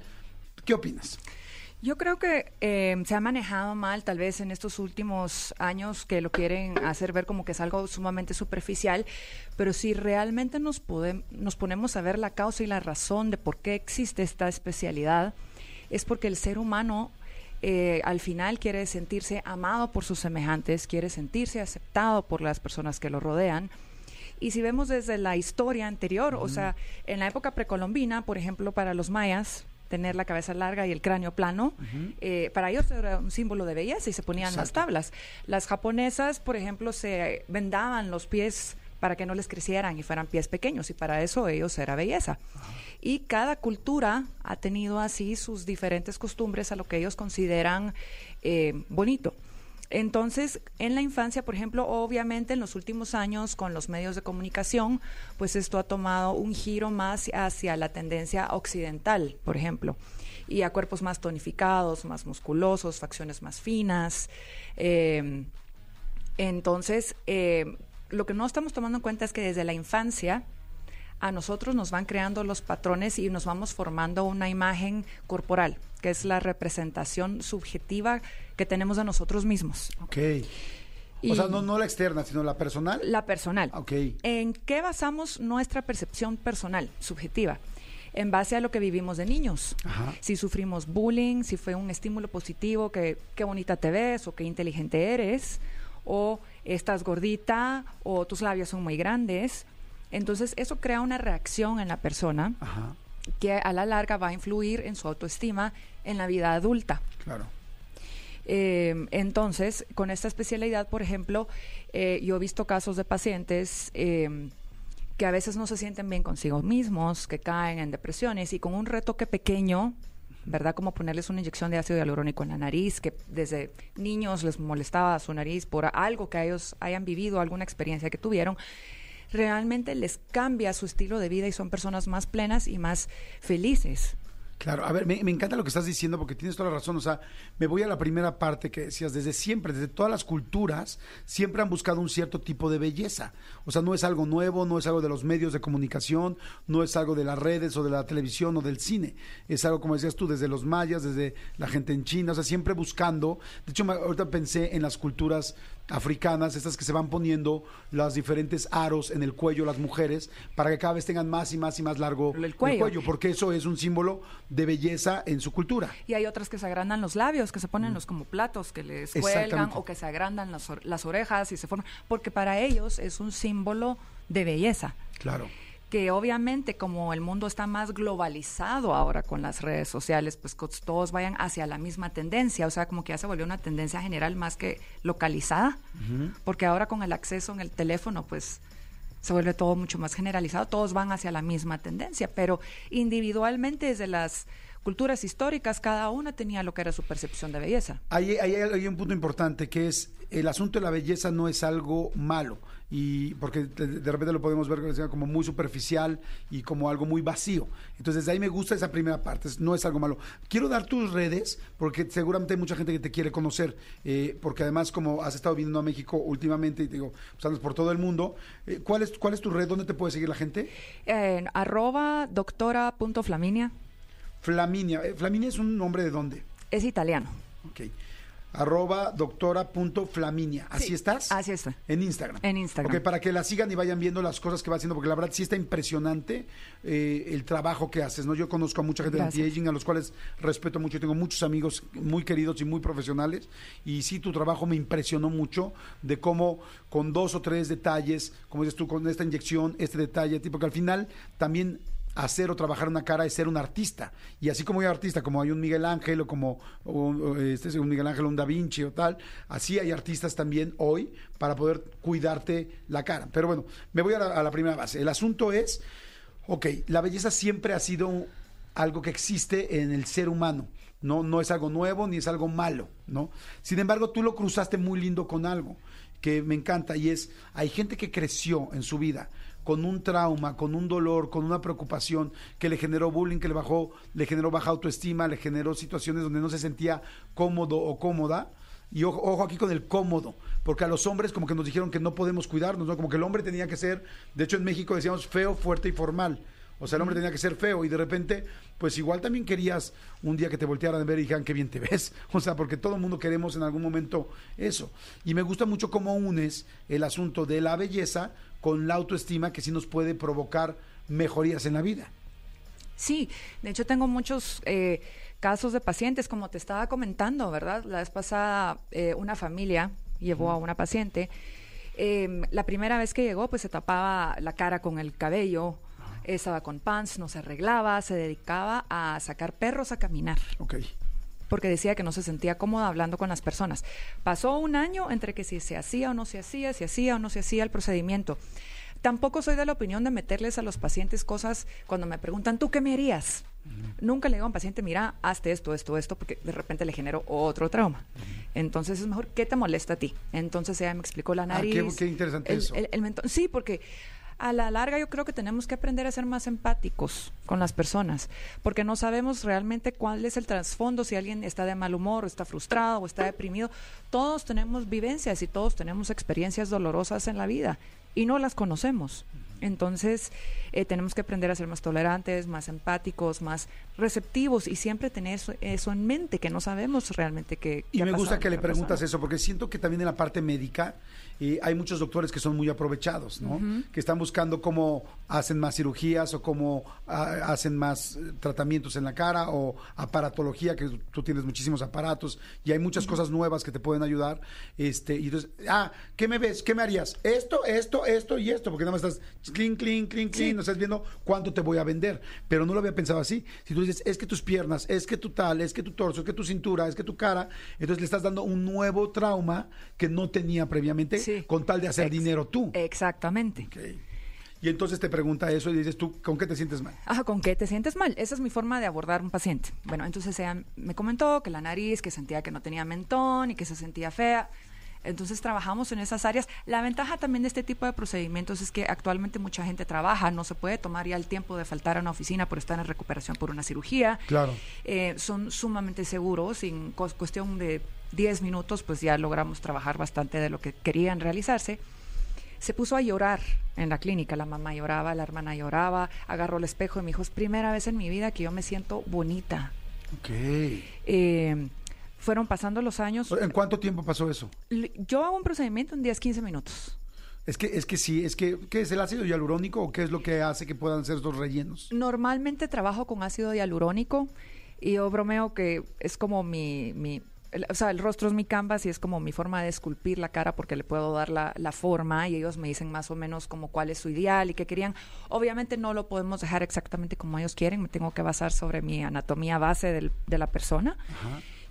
¿Qué opinas? Yo creo que eh, se ha manejado mal, tal vez en estos últimos años, que lo quieren hacer ver como que es algo sumamente superficial, pero si realmente nos, nos ponemos a ver la causa y la razón de por qué existe esta especialidad, es porque el ser humano eh, al final quiere sentirse amado por sus semejantes, quiere sentirse aceptado por las personas que lo rodean. Y si vemos desde la historia anterior, o sea, en la época precolombina, por ejemplo, para los mayas, tener la cabeza larga y el cráneo plano, eh, para ellos era un símbolo de belleza y se ponían las tablas. Las japonesas, por ejemplo, se vendaban los pies para que no les crecieran y fueran pies pequeños y para eso ellos era belleza. Y cada cultura ha tenido así sus diferentes costumbres a lo que ellos consideran eh, bonito. Entonces, en la infancia, por ejemplo, obviamente en los últimos años con los medios de comunicación, pues esto ha tomado un giro más hacia la tendencia occidental, por ejemplo, y a cuerpos más tonificados, más musculosos, facciones más finas. eh, entonces, eh, lo que no estamos tomando en cuenta es que desde la infancia a nosotros nos van creando los patrones y nos vamos formando una imagen corporal, que es la representación subjetiva que tenemos de nosotros mismos. Ok. Y- o sea, no, no la externa, sino la personal. La personal. Ok. ¿En qué basamos nuestra percepción personal, subjetiva? En base a lo que vivimos de niños. Ajá. Si sufrimos bullying, si fue un estímulo positivo, que qué bonita te ves o qué inteligente eres, o estás gordita o tus labios son muy grandes. Entonces eso crea una reacción en la persona Ajá, que a la larga va a influir en su autoestima en la vida adulta. claro. Eh, entonces, con esta especialidad, por ejemplo, eh, yo he visto casos de pacientes eh, que a veces no se sienten bien consigo mismos, que caen en depresiones y con un retoque pequeño, ¿verdad? Como ponerles una inyección de ácido hialurónico en la nariz, que desde niños les molestaba su nariz por algo que ellos hayan vivido, alguna experiencia que tuvieron, realmente les cambia su estilo de vida y son personas más plenas y más felices. Claro, a ver, me, encanta lo que estás diciendo porque tienes toda la razón. O sea, me voy a la primera parte que decías, desde siempre, desde todas las culturas, siempre han buscado un cierto tipo de belleza. O sea, no es algo nuevo, no es algo de los medios de comunicación, no es algo de las redes o de la televisión o del cine. Es algo, como decías tú, desde los mayas, desde la gente en China, o sea, siempre buscando. De hecho, ahorita pensé en las culturas africanas, estas que se van poniendo los diferentes aros en el cuello las mujeres para que cada vez tengan más y más y más largo el cuello. porque eso es un símbolo de belleza en su cultura. Y hay otras que se agrandan los labios, que se ponen los como platos, que les cuelgan o que se agrandan las, las orejas y se forman, porque para ellos es un símbolo de belleza. Claro. Que obviamente como el mundo está más globalizado ahora con las redes sociales, pues todos vayan hacia la misma tendencia, o sea, como que ya se volvió una tendencia general más que localizada, porque ahora con el acceso en el teléfono, pues se vuelve todo mucho más generalizado, todos van hacia la misma tendencia, pero individualmente desde las culturas históricas cada una tenía lo que era su percepción de belleza. Hay, hay- hay un punto importante que es el asunto de la belleza no es algo malo y porque de, de repente lo podemos ver como muy superficial y como algo muy vacío. Entonces desde ahí me gusta esa primera parte, no es algo malo. Quiero dar tus redes porque seguramente hay mucha gente que te quiere conocer, eh, porque además como has estado viniendo a México últimamente y te digo, pues andas por todo el mundo, eh, ¿cuál, es, ¿cuál es tu red? ¿Dónde te puede seguir la gente? En arroba doctora.flaminia Flaminia. Eh, Flaminia es un nombre de dónde? es italiano. Ok. Arroba doctora.flaminia. ¿Así Sí, estás? así está. En Instagram. En Instagram. Ok, para que la sigan y vayan viendo las cosas que va haciendo, porque la verdad sí está impresionante eh, el trabajo que haces, ¿no? Yo conozco a mucha gente Gracias. de anti-aging, a los cuales respeto mucho, tengo muchos amigos muy queridos y muy profesionales, y sí, tu trabajo me impresionó mucho de cómo con dos o tres detalles, como dices tú, con esta inyección, este detalle, tipo que al final también hacer o trabajar una cara es ser un artista. Y así como hay artista, como hay un Miguel Ángel o como o- este es un Miguel Ángel, un Da Vinci o tal, así hay artistas también hoy para poder cuidarte la cara. Pero bueno, me voy a la, a la primera base. El asunto es, ok, la belleza siempre ha sido algo que existe en el ser humano. No, no es algo nuevo ni es algo malo, ¿no? Sin embargo, tú lo cruzaste muy lindo con algo que me encanta y es, hay gente que creció en su vida con un trauma, con un dolor, con una preocupación que le generó bullying, que le bajó, le generó baja autoestima, le generó situaciones donde no se sentía cómodo o cómoda. Y ojo, ojo aquí con el cómodo, porque a los hombres como que nos dijeron que no podemos cuidarnos, ¿no? Como que el hombre tenía que ser, de hecho en México decíamos feo, fuerte y formal. O sea, el hombre tenía que ser feo y de repente, pues igual también querías un día que te voltearan a ver y dijeran qué bien te ves. *laughs* O sea, porque todo el mundo queremos en algún momento eso. Y me gusta mucho cómo unes el asunto de la belleza con la autoestima que sí nos puede provocar mejorías en la vida. Sí, de hecho tengo muchos eh, casos de pacientes, como te estaba comentando, ¿verdad? La vez pasada eh, una familia llevó a una paciente. eh, la primera vez que llegó, pues se tapaba la cara con el cabello, estaba con pants, no se arreglaba, se dedicaba a sacar perros a caminar. Ok. Porque decía que no se sentía cómoda hablando con las personas. Pasó un año entre que si se hacía o no se hacía, si hacía o no se hacía el procedimiento. Tampoco soy de la opinión de meterles a los pacientes cosas cuando me preguntan, ¿tú qué me harías? Nunca le digo a un paciente, mira, hazte esto, esto, esto, porque de repente le genero otro trauma. Entonces es mejor, ¿qué te molesta a ti? Entonces ella me explicó la Ah, nariz. qué- qué interesante el- eso. el- el mentón. Sí, porque a la larga yo creo que tenemos que aprender a ser más empáticos con las personas, porque no sabemos realmente cuál es el trasfondo, si alguien está de mal humor, o está frustrado, o está deprimido. Todos tenemos vivencias y todos tenemos experiencias dolorosas en la vida y no las conocemos. Entonces, eh, tenemos que aprender a ser más tolerantes, más empáticos, más receptivos y siempre tener eso, eso en mente, que no sabemos realmente qué. Y qué me gusta que le preguntas eso, porque siento que también en la parte médica eh, hay muchos doctores que son muy aprovechados, ¿no? Que están buscando cómo hacen más cirugías o cómo ah, hacen más eh, tratamientos en la cara o aparatología, que tú tienes muchísimos aparatos y hay muchas cosas nuevas que te pueden ayudar. Este, y entonces, ah, ¿qué me ves? ¿Qué me harías? Esto, esto, esto y esto, porque nada más estás clean, clean, clean, clean, no estás viendo cuánto te voy a vender. Pero no lo había pensado así. Si tú dices, es que tus piernas, es que tu tal, es que tu torso, es que tu cintura, es que tu cara, entonces le estás dando un nuevo trauma que no tenía previamente con tal de hacer dinero tú. Exactamente. Y entonces te pregunta eso y dices tú, ¿con qué te sientes mal? Ajá, ¿con qué te sientes mal? Esa es mi forma de abordar un paciente. Bueno, entonces ella me comentó que la nariz, que sentía que no tenía mentón y que se sentía fea. Entonces trabajamos en esas áreas. La ventaja también de este tipo de procedimientos es que actualmente mucha gente trabaja, no se puede tomar ya el tiempo de faltar a una oficina por estar en recuperación por una cirugía. Claro. Eh, son sumamente seguros en cuestión de 10 minutos pues ya logramos trabajar bastante de lo que querían realizarse. Se puso a llorar en la clínica, la mamá lloraba, la hermana lloraba, agarró el espejo y me dijo, es primera vez en mi vida que yo me siento bonita. Ok. Eh, fueron pasando los años. ¿En cuánto tiempo pasó eso? Yo hago un procedimiento en 10, 15 minutos. Es que, es que sí, es que, ¿qué es el ácido hialurónico o qué es lo que hace que puedan ser estos rellenos? Normalmente trabajo con ácido hialurónico y yo bromeo que es como mi, mi- el- o sea, el rostro es mi canvas y es como mi forma de esculpir la cara porque le puedo dar la, la forma y ellos me dicen más o menos como cuál es su ideal y qué querían. Obviamente no lo podemos dejar exactamente como ellos quieren, me tengo que basar sobre mi anatomía base del- de la persona.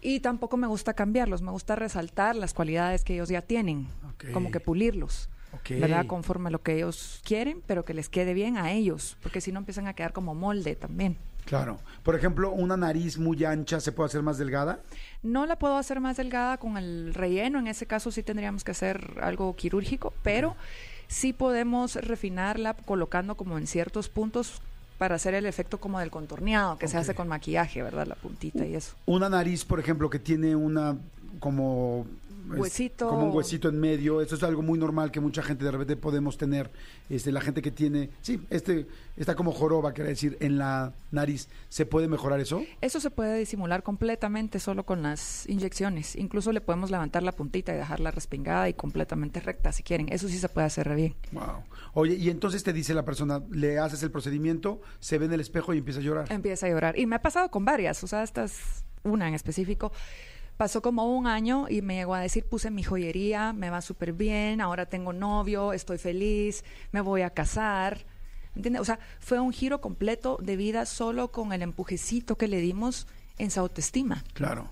Y tampoco me gusta cambiarlos, me gusta resaltar las cualidades que ellos ya tienen, como que pulirlos. ¿Verdad? Conforme a lo que ellos quieren, pero que les quede bien a ellos, porque si no empiezan a quedar como molde también. Claro. Por ejemplo, una nariz muy ancha se puede hacer más delgada. No la puedo hacer más delgada con el relleno, en ese caso sí tendríamos que hacer algo quirúrgico, pero sí podemos refinarla colocando como en ciertos puntos para hacer el efecto como del contorneado que se hace con maquillaje, ¿verdad? La puntita y eso. Una nariz, por ejemplo, que tiene una como es huesito. como un huesito en medio. Eso es algo muy normal que mucha gente de repente podemos tener. Este, la gente que tiene, sí, este, está como joroba, quiere decir, en la nariz. ¿Se puede mejorar eso? Eso se puede disimular completamente solo con las inyecciones. Incluso le podemos levantar la puntita y dejarla respingada y completamente recta si quieren. Eso sí se puede hacer re bien. Wow. Oye, y entonces te dice la persona, le haces el procedimiento, se ve en el espejo y empieza a llorar. Empieza a llorar. Y me ha pasado con varias, o sea, esta es una en específico. Pasó como un año y me llegó a decir, puse mi joyería, me va súper bien, ahora tengo novio, estoy feliz, me voy a casar. ¿Entiendes? O sea, fue un giro completo de vida solo con el empujecito que le dimos en su autoestima. Claro.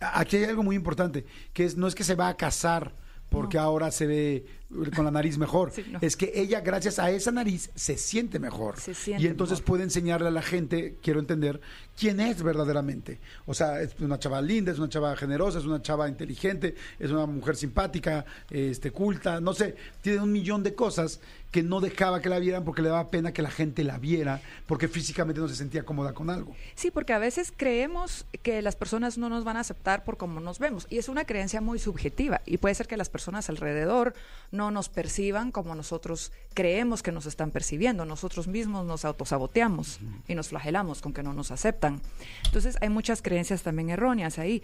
Aquí hay algo muy importante, que es no es que se va a casar porque ahora se ve con la nariz mejor. Sí, no. Es que ella, gracias a esa nariz, se siente mejor. Se siente y entonces mejor. puede enseñarle a la gente, quiero entender, quién es verdaderamente. O sea, es una chava linda, es una chava generosa, es una chava inteligente, es una mujer simpática, este, culta, no sé, tiene un millón de cosas que no dejaba que la vieran porque le daba pena que la gente la viera, porque físicamente no se sentía cómoda con algo. Sí, porque a veces creemos que las personas no nos van a aceptar por cómo nos vemos. Y es una creencia muy subjetiva. Y puede ser que las personas alrededor no nos perciban como nosotros creemos que nos están percibiendo. Nosotros mismos nos autosaboteamos y nos flagelamos con que no nos aceptan. Entonces hay muchas creencias también erróneas ahí.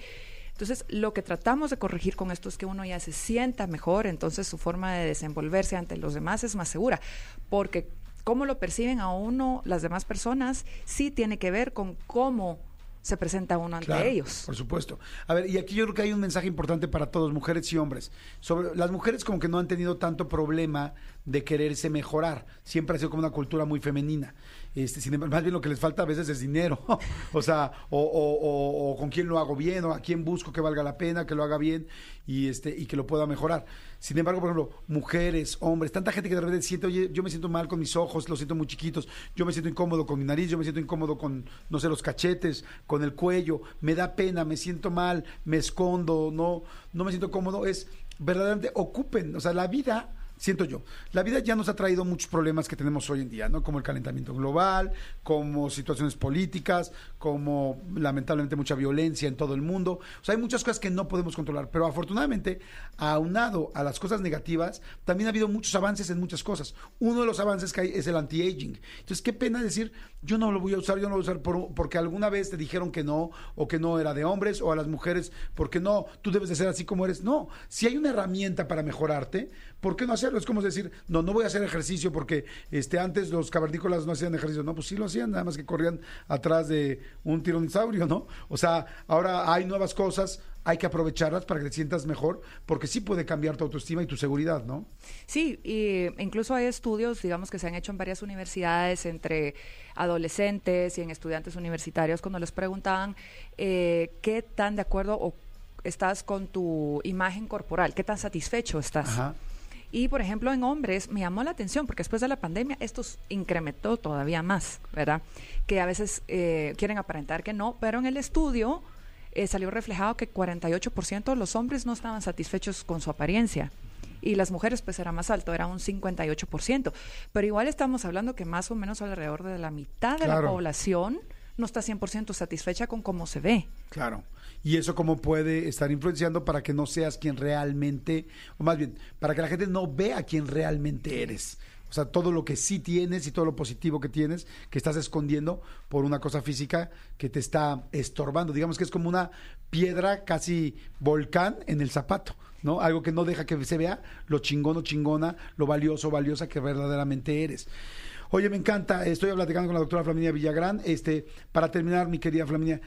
Entonces, lo que tratamos de corregir con esto es que uno ya se sienta mejor, entonces su forma de desenvolverse ante los demás es más segura, porque cómo lo perciben a uno las demás personas sí tiene que ver con cómo se presenta uno ante Claro, ellos. Por supuesto. A ver, y aquí yo creo que hay un mensaje importante para todos, mujeres y hombres. Sobre las mujeres como que no han tenido tanto problema de quererse mejorar. Siempre ha sido como una cultura muy femenina. Este, sin embargo, más bien lo que les falta a veces es dinero. *laughs* o sea, o con quién lo hago bien, o a quién busco que valga la pena, que lo haga bien y este y que lo pueda mejorar. Sin embargo, por ejemplo, mujeres, hombres, tanta gente que de repente siente, oye, yo me siento mal con mis ojos, los siento muy chiquitos, yo me siento incómodo con mi nariz, yo me siento incómodo con, no sé, los cachetes, con el cuello, me da pena, me siento mal, me escondo, no, no me siento cómodo, es verdaderamente ocupen, o sea, la vida siento yo. La vida ya nos ha traído muchos problemas que tenemos hoy en día, ¿no? Como el calentamiento global, como situaciones políticas, como lamentablemente mucha violencia en todo el mundo. O sea, hay muchas cosas que no podemos controlar, pero afortunadamente, aunado a las cosas negativas, también ha habido muchos avances en muchas cosas. Uno de los avances que hay es el anti-aging. Entonces, qué pena decir, yo no lo voy a usar, yo no lo voy a usar por- porque alguna vez te dijeron que no, o que no era de hombres, o a las mujeres, porque no, tú debes de ser así como eres. No, si hay una herramienta para mejorarte, ¿por qué no hacerlo? Es como decir, no, no voy a hacer ejercicio porque este antes los cavernícolas no hacían ejercicio. No, pues sí lo hacían, nada más que corrían atrás de un tiranosaurio, ¿no? O sea, ahora hay nuevas cosas, hay que aprovecharlas para que te sientas mejor, porque sí puede cambiar tu autoestima y tu seguridad, ¿no? Sí, y incluso hay estudios, digamos, que se han hecho en varias universidades entre adolescentes y en estudiantes universitarios cuando les preguntaban eh, qué tan de acuerdo o estás con tu imagen corporal, qué tan satisfecho estás. Ajá. Y, por ejemplo, en hombres me llamó la atención porque después de la pandemia esto incrementó todavía más, ¿verdad? Que a veces eh, quieren aparentar que no, pero en el estudio eh, salió reflejado que 48% de los hombres no estaban satisfechos con su apariencia. Y las mujeres, pues era más alto, era un 58%. Pero igual estamos hablando que más o menos alrededor de la mitad de la población no está 100% satisfecha con cómo se ve. Claro. Y eso cómo puede estar influenciando para que no seas quien realmente, o más bien, para que la gente no vea quién realmente eres. O sea, todo lo que sí tienes y todo lo positivo que tienes, que estás escondiendo por una cosa física que te está estorbando. Digamos que es como una piedra casi volcán en el zapato, ¿no? Algo que no deja que se vea lo chingón o chingona, lo valioso o valiosa que verdaderamente eres. Oye, me encanta, estoy platicando con la doctora Flaminia Villagrán. Este, para terminar, mi querida Flaminia,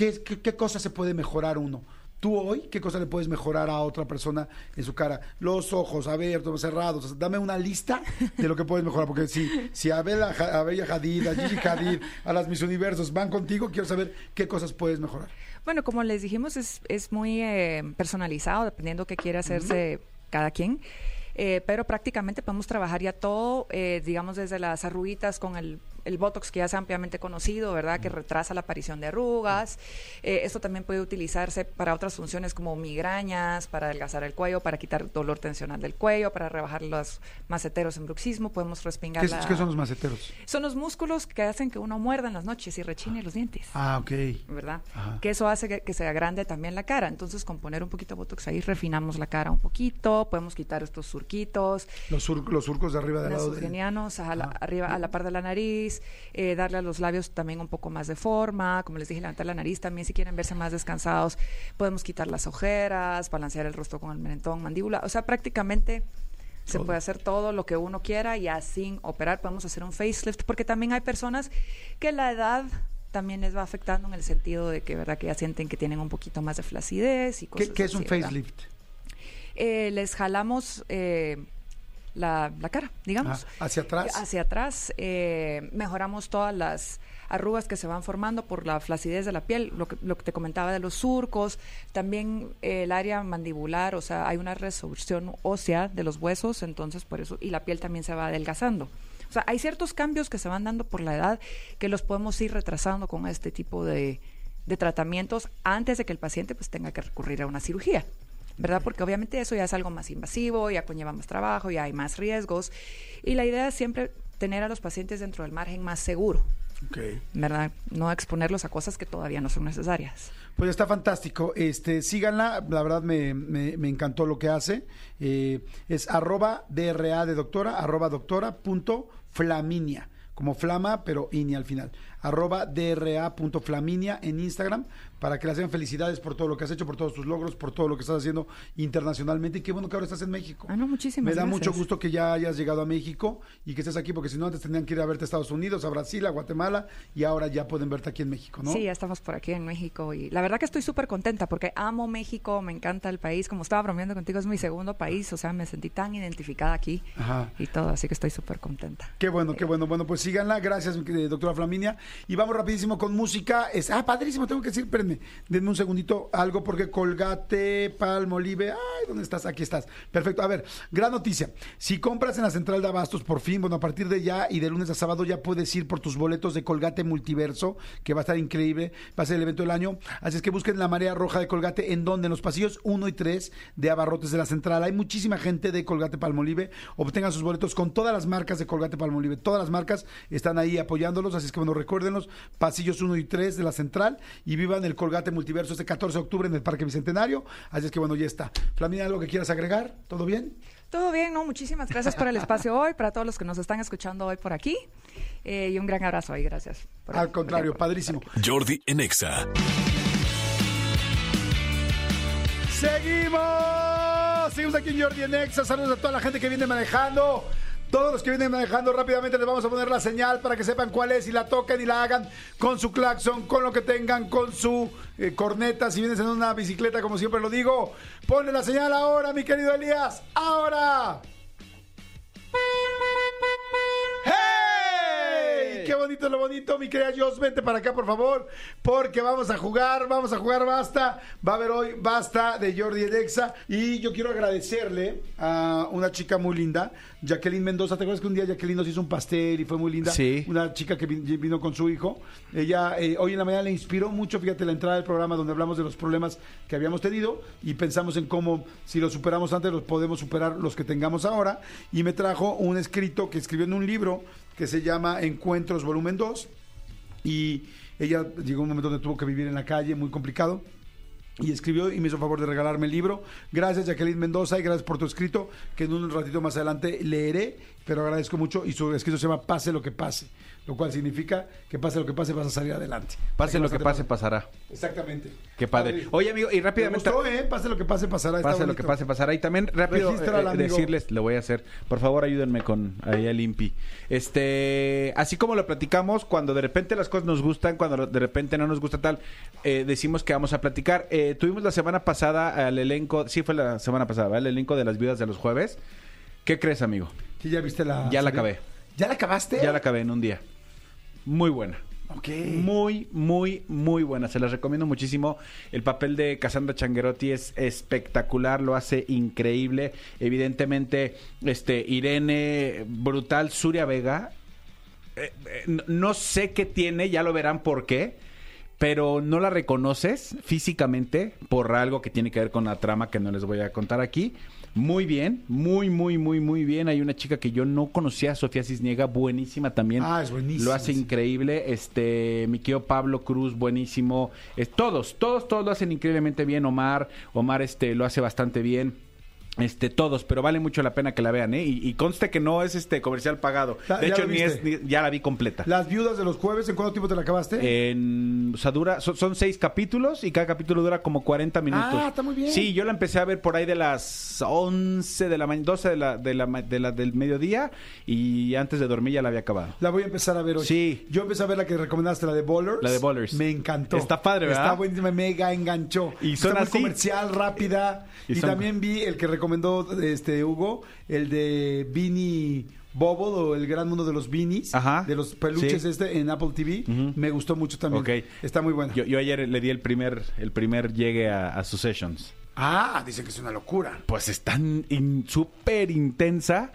¿qué, qué, qué cosa se puede mejorar uno? Tú hoy, ¿qué cosa le puedes mejorar a otra persona en su cara? Los ojos abiertos, cerrados. O sea, dame una lista de lo que puedes mejorar. Porque si, si a Bella, a Bella Hadid, a Gigi Hadid, a las Mis Universos van contigo, quiero saber qué cosas puedes mejorar. Bueno, como les dijimos, es, es muy eh, personalizado, dependiendo qué quiere hacerse cada quien. Eh, pero prácticamente podemos trabajar ya todo, eh, digamos, desde las arruguitas con el el Botox que ya es ampliamente conocido, ¿verdad? Que retrasa la aparición de arrugas. Eh, esto también puede utilizarse para otras funciones como migrañas, para adelgazar el cuello, para quitar el dolor tensional del cuello, para rebajar los maceteros en bruxismo. Podemos respingar ¿Qué, la- qué son los maceteros? Son los músculos que hacen que uno muerda en las noches y rechine los dientes. Ah, ok. ¿verdad? Ajá. Que eso hace que, que se agrande también la cara. Entonces, con poner un poquito de Botox ahí, refinamos la cara un poquito, podemos quitar estos surquitos, Los, sur- los surcos de arriba del lado de... a la, Ajá. arriba, a la par de la nariz, eh, darle a los labios también un poco más de forma, como les dije, levantar la nariz también si quieren verse más descansados, podemos quitar las ojeras, balancear el rostro con el mentón, mandíbula, o sea, prácticamente se Todo. puede hacer todo lo que uno quiera y sin operar podemos hacer un facelift, porque también hay personas que la edad también les va afectando en el sentido de que, ¿verdad? Que ya sienten que tienen un poquito más de flacidez y cosas ¿Qué, qué es un facelift? Eh, les jalamos eh, la, la cara, digamos. Ah, ¿Hacia atrás? Hacia atrás. eh, mejoramos todas las arrugas que se van formando por la flacidez de la piel, lo que, lo que te comentaba de los surcos, también eh, el área mandibular, o sea, hay una resorción ósea de los huesos, entonces por eso, y la piel también se va adelgazando. O sea, hay ciertos cambios que se van dando por la edad que los podemos ir retrasando con este tipo de, de tratamientos antes de que el paciente pues tenga que recurrir a una cirugía. ¿Verdad? Porque obviamente eso ya es algo más invasivo, ya conlleva más trabajo, ya hay más riesgos. Y la idea es siempre tener a los pacientes dentro del margen más seguro. ¿verdad? No exponerlos a cosas que todavía no son necesarias. Pues está fantástico. Este, síganla, la verdad me, me- me encantó lo que hace. Eh, es arroba DRA de doctora, arroba doctora punto flaminia, como flama, pero ini al final. Arroba DRA punto flaminia en Instagram para que le sean felicidades por todo lo que has hecho, por todos tus logros, por todo lo que estás haciendo internacionalmente. Y qué bueno que ahora estás en México. Ah, no, muchísimas Me da gracias. mucho gusto que ya hayas llegado a México y que estés aquí, porque si no, antes tendrían que ir a verte a Estados Unidos, a Brasil, a Guatemala, y ahora ya pueden verte aquí en México, ¿no? Sí, ya estamos por aquí en México y la verdad que estoy súper contenta porque amo México, me encanta el país, como estaba bromeando contigo, es mi segundo país, o sea, me sentí tan identificada aquí Ajá. y todo, así que estoy súper contenta. Qué bueno, qué bueno. Bueno, pues síganla. Gracias, querida doctora Flaminia. Y vamos rapidísimo con música. Es, ah, padrísimo, tengo que decir, espérenme, denme un segundito algo porque Colgate, Palmolive, ay, ¿dónde estás? Aquí estás. Perfecto. A ver, gran noticia. Si compras en la central de abastos, por fin, bueno, a partir de ya y de lunes a sábado ya puedes ir por tus boletos de Colgate Multiverso, que va a estar increíble, va a ser el evento del año. Así es que busquen la marea roja de Colgate, en donde en los pasillos 1 y 3 de abarrotes de la central. Hay muchísima gente de Colgate Palmolive. Obtengan sus boletos con todas las marcas de Colgate Palmolive. Todas las marcas están ahí apoyándolos. Así es que bueno, pasillos 1 y 3 de la central y vivan el Colgate Multiverso este 14 de octubre en el Parque Bicentenario. Así es que bueno, ya está. Flamina, ¿algo que quieras agregar? ¿Todo bien? Todo bien, ¿no? Muchísimas gracias por el espacio hoy, para todos los que nos están escuchando hoy por aquí. Eh, y un gran abrazo y gracias. por- Al contrario, padrísimo. Jordi en Exa. Seguimos, seguimos aquí en Jordi en Exa. Saludos a toda la gente que viene manejando. Todos los que vienen manejando rápidamente les vamos a poner la señal para que sepan cuál es y la toquen y la hagan con su claxon, con lo que tengan, con su eh, corneta. Si vienes en una bicicleta, como siempre lo digo, ponle la señal ahora, mi querido Elías. ¡Ahora! ¡Qué bonito lo bonito! Mi querida Jos, vente para acá, por favor, porque vamos a jugar, vamos a jugar basta. Va a haber hoy basta de Jordi Edexa. Y yo quiero agradecerle a una chica muy linda, Jacqueline Mendoza. ¿Te acuerdas que un día Jacqueline nos hizo un pastel y fue muy linda? Sí. Una chica que vin- vino con su hijo. Ella eh, hoy en la mañana le inspiró mucho, fíjate, la entrada del programa donde hablamos de los problemas que habíamos tenido y pensamos en cómo, si los superamos antes, los podemos superar los que tengamos ahora. Y me trajo un escrito que escribió en un libro que se llama Encuentros Volumen 2. Y ella llegó un momento donde tuvo que vivir en la calle, muy complicado. Y escribió y me hizo favor de regalarme el libro. Gracias, Jacqueline Mendoza, y gracias por tu escrito, que en un ratito más adelante leeré, pero agradezco mucho. Y su escrito se llama Pase lo que pase, lo cual significa que pase lo que pase, vas a salir adelante. Pase lo que pase, pasará. Exactamente. Qué padre. Oye, amigo, y Me rápidamente. gustó, ¿eh? Pase lo que pase, pasará. Está Pase lo que pase, pasará. Y también rápido eh, amigo. decirles, le voy a hacer, por favor ayúdenme con ahí al Impi. Este, así como lo platicamos, cuando de repente las cosas nos gustan, cuando de repente no nos gusta tal, eh, decimos que vamos a platicar. Eh, tuvimos la semana pasada al elenco, sí fue la semana pasada, ¿verdad? el elenco de las viudas de los jueves. ¿Qué crees, amigo? ¿Sí, ya viste la Ya la serie? acabé. ¿Ya la acabaste? Ya la acabé en un día. Muy buena. Ok. Muy, muy, muy buena. Se las recomiendo muchísimo. El papel de Cassandra Changuerotti es espectacular, lo hace increíble. Evidentemente, este, Irene, brutal, Suria Vega. eh, eh, no sé qué tiene, ya lo verán por qué, pero no la reconoces físicamente por algo que tiene que ver con la trama que no les voy a contar aquí. Muy bien, muy, muy, muy, muy bien. Hay una chica que yo no conocía, Sofía Cisniega, buenísima también. Ah, es buenísima, Lo hace increíble. Este, mi querido Pablo Cruz, buenísimo. Es, todos, todos, todos lo hacen increíblemente bien. Omar, Omar, este, lo hace bastante bien. Este, todos, pero vale mucho la pena que la vean, ¿eh? Y, y conste que no es este comercial pagado. Ya- De hecho, ni es, ni- ya la vi completa. Las viudas de los jueves, ¿en cuánto tiempo te la acabaste? En, o sea, dura, son, son seis capítulos y cada capítulo dura como 40 minutos. Ah, está muy bien. Sí, yo la empecé a ver por ahí de las 11 de la mañana, 12 de la, de la, ma- de la- del mediodía y antes de dormir ya la había acabado. La voy a empezar a ver hoy. Sí. Yo empecé a ver la que recomendaste, la de Bowlers. La de Bowlers. Me encantó. Está padre, ¿verdad? Está buenísima, mega enganchó. Y Está son muy así. comercial, rápida. Y Y, son- también vi el que recomendó este Hugo, el de Beanie Bobble o el gran mundo de los beanies, Ajá. de los peluches Sí. este en Apple TV. Ujú. Me gustó mucho también. Ok. Está muy buena. Yo, yo ayer le di el primer, el primer llegue a, a sus sessions. Ah, dicen que es una locura. Pues es tan in- súper intensa,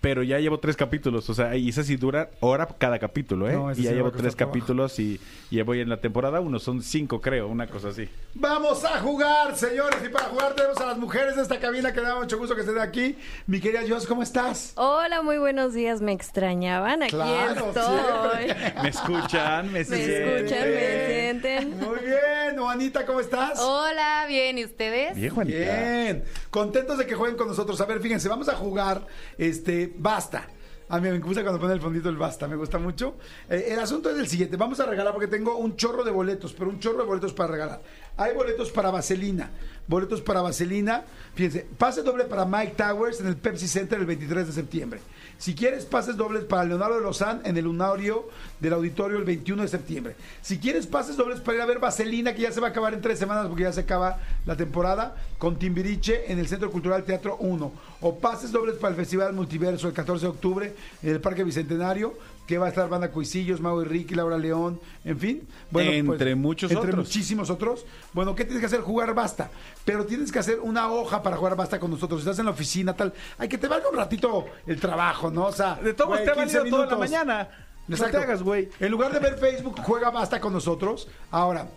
pero ya llevo tres capítulos. O sea, y esa sí dura hora cada capítulo, ¿eh? No, y ya me llevo tres capítulos y, y ya voy en la temporada uno. Son cinco, creo, una cosa así. Vamos a jugar, señores. Y para jugar tenemos a las mujeres de esta cabina que me da mucho gusto que estén aquí. Mi querida Jos, ¿cómo estás? Hola, muy buenos días. ¿Me extrañaban? Aquí Claro, estoy. ¿Me escuchan? ¿Me, Me sienten? escuchan, me sienten. Muy bien, Juanita, ¿cómo estás? Hola, bien, ¿y ustedes? Bien, Juanita. Bien, contentos de que jueguen con nosotros. A ver, fíjense, vamos a jugar este basta. A mí me gusta cuando pone el fondito el basta, me gusta mucho. Eh, el asunto es el siguiente, vamos a regalar porque tengo un chorro de boletos, pero un chorro de boletos para regalar. Hay boletos para Vaselina, boletos para Vaselina. Fíjense, pase doble para Mike Towers en el Pepsi Center el 23 de septiembre. Si quieres pases dobles para Leonardo de Lozán en el lunario del auditorio el 21 de septiembre. Si quieres pases dobles para ir a ver Vaselina, que ya se va a acabar en tres semanas porque ya se acaba la temporada, con Timbiriche en el Centro Cultural Teatro 1. O pases dobles para el Festival Multiverso el 14 de octubre en el Parque Bicentenario, que va a estar Banda Cuisillos, Mau Enrique, Laura León, en fin. Entre muchos entre otros. muchísimos otros. Bueno, ¿qué tienes que hacer? Jugar basta. Pero tienes que hacer una hoja para jugar basta con nosotros. Estás en la oficina, tal. Hay que te valga un ratito el trabajo, ¿no? O sea, De todos güey, te ha 15 valido toda la mañana. No Exacto. te hagas, güey. En lugar de ver Facebook, juega basta con nosotros. Ahora,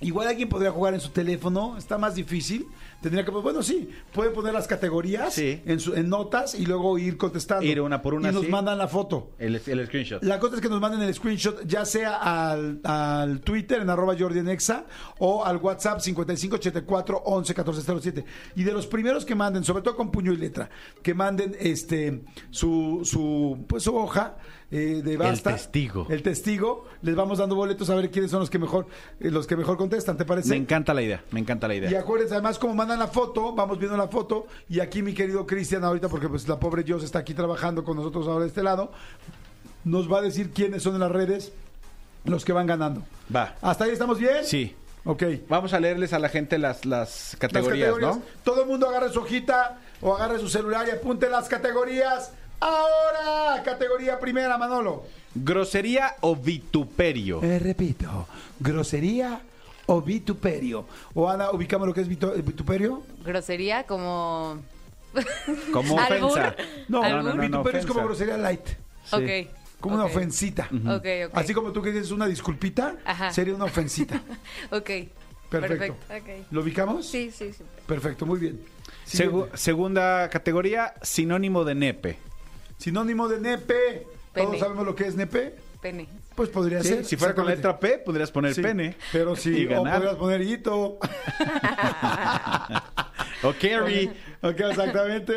igual alguien podría jugar en su teléfono, está más difícil. Tendría que, bueno, sí, pueden poner las categorías Sí. en, su- en notas y luego ir contestando. Ir una por una, Y nos sí. mandan la foto. El, el screenshot. La cosa es que nos manden el screenshot ya sea al, al Twitter en arroba Jordi en Exa, o al WhatsApp 5584 11 1407. Y de los primeros que manden, sobre todo con puño y letra, que manden este su, su, pues, su hoja eh, de basta. testigo. El testigo. Les vamos dando boletos a ver quiénes son los que mejor, eh, los que mejor contestan, ¿te parece? Me encanta la idea, me encanta la Y idea. acuérdense, además, como mandan la foto, vamos viendo la foto. Y aquí mi querido Cristian, ahorita, porque pues la pobre Jos está aquí trabajando con nosotros ahora de este lado, nos va a decir quiénes son en las redes los que van ganando. Va. ¿Hasta ahí estamos bien? Sí. Ok. Vamos a leerles a la gente las, las Las categorías, ¿no? Todo el mundo agarre su hojita o agarre su celular y apunte las categorías. Ahora, categoría primera, Manolo. Grosería o vituperio. Eh, repito, grosería o vituperio. O Ana, ubicamos lo que es vitu- vituperio. Grosería como... Como *laughs* Albur. ofensa. No, no, no, no, vituperio es como grosería light. Sí. Ok. Como una ok. ofensita. Ok, ok. Así como tú que dices una disculpita, Ajá. sería una ofensita. *laughs* Ok. Perfecto. Ok. ¿Lo ubicamos? Sí, sí, sí. Perfecto, muy bien. Segu- Siguiente. segunda categoría, sinónimo de nepe. Sinónimo de nepe. Todos sabemos lo que es nepe. Pene. Pues podría Sí, ser. si fuera con la letra P, podrías poner Sí, pene. Pero *laughs* sí, Y o ganar. podrías poner hito. *laughs* O Carrie. *laughs* ok, exactamente.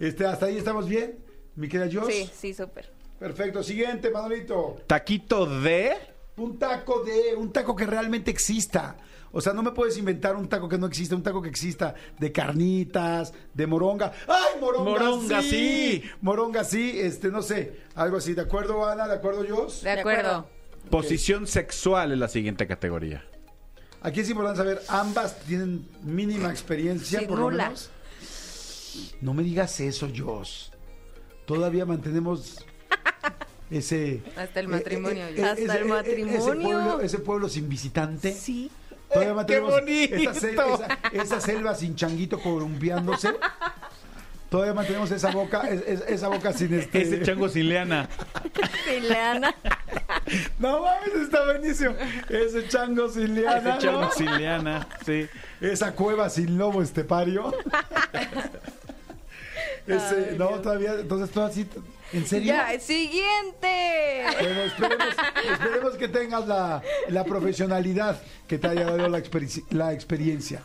Este, hasta ahí estamos bien, mi querida Jos. Sí, sí, súper. Perfecto. Siguiente, Manolito. Taquito de. Un taco de, un taco que realmente exista. O sea, no me puedes inventar un taco que no exista, un taco que exista de carnitas, de moronga. ¡Ay, moronga! Moronga, sí! Moronga, sí, este, no sé, algo así. ¿De acuerdo, Ana? ¿De acuerdo, Jos? De acuerdo. Posición sexual es la siguiente categoría. Aquí es importante saber, ambas tienen mínima experiencia, Sí, por lo nula. menos. No me digas eso, Jos. Todavía mantenemos ese... Hasta el matrimonio. eh, ya. eh, Hasta ese- el matrimonio. Ese pueblo, ese pueblo sin visitante. Sí. Todavía ¡Qué mantenemos bonito! Esa, sel- esa- esa selva sin changuito columpiándose. Todavía mantenemos esa boca, es- es- esa boca sin este. Ese chango sin leana. Leana. No mames, está buenísimo. Ese chango sin liana. Ese chango ¿no? sin leana, sí. Esa cueva sin lobo estepario. *laughs* Ese, no, todavía, entonces todo así, ¿en serio? Ya, siguiente. Bueno, esperemos, esperemos que tengas la, la profesionalidad que te haya dado la, experi- la experiencia.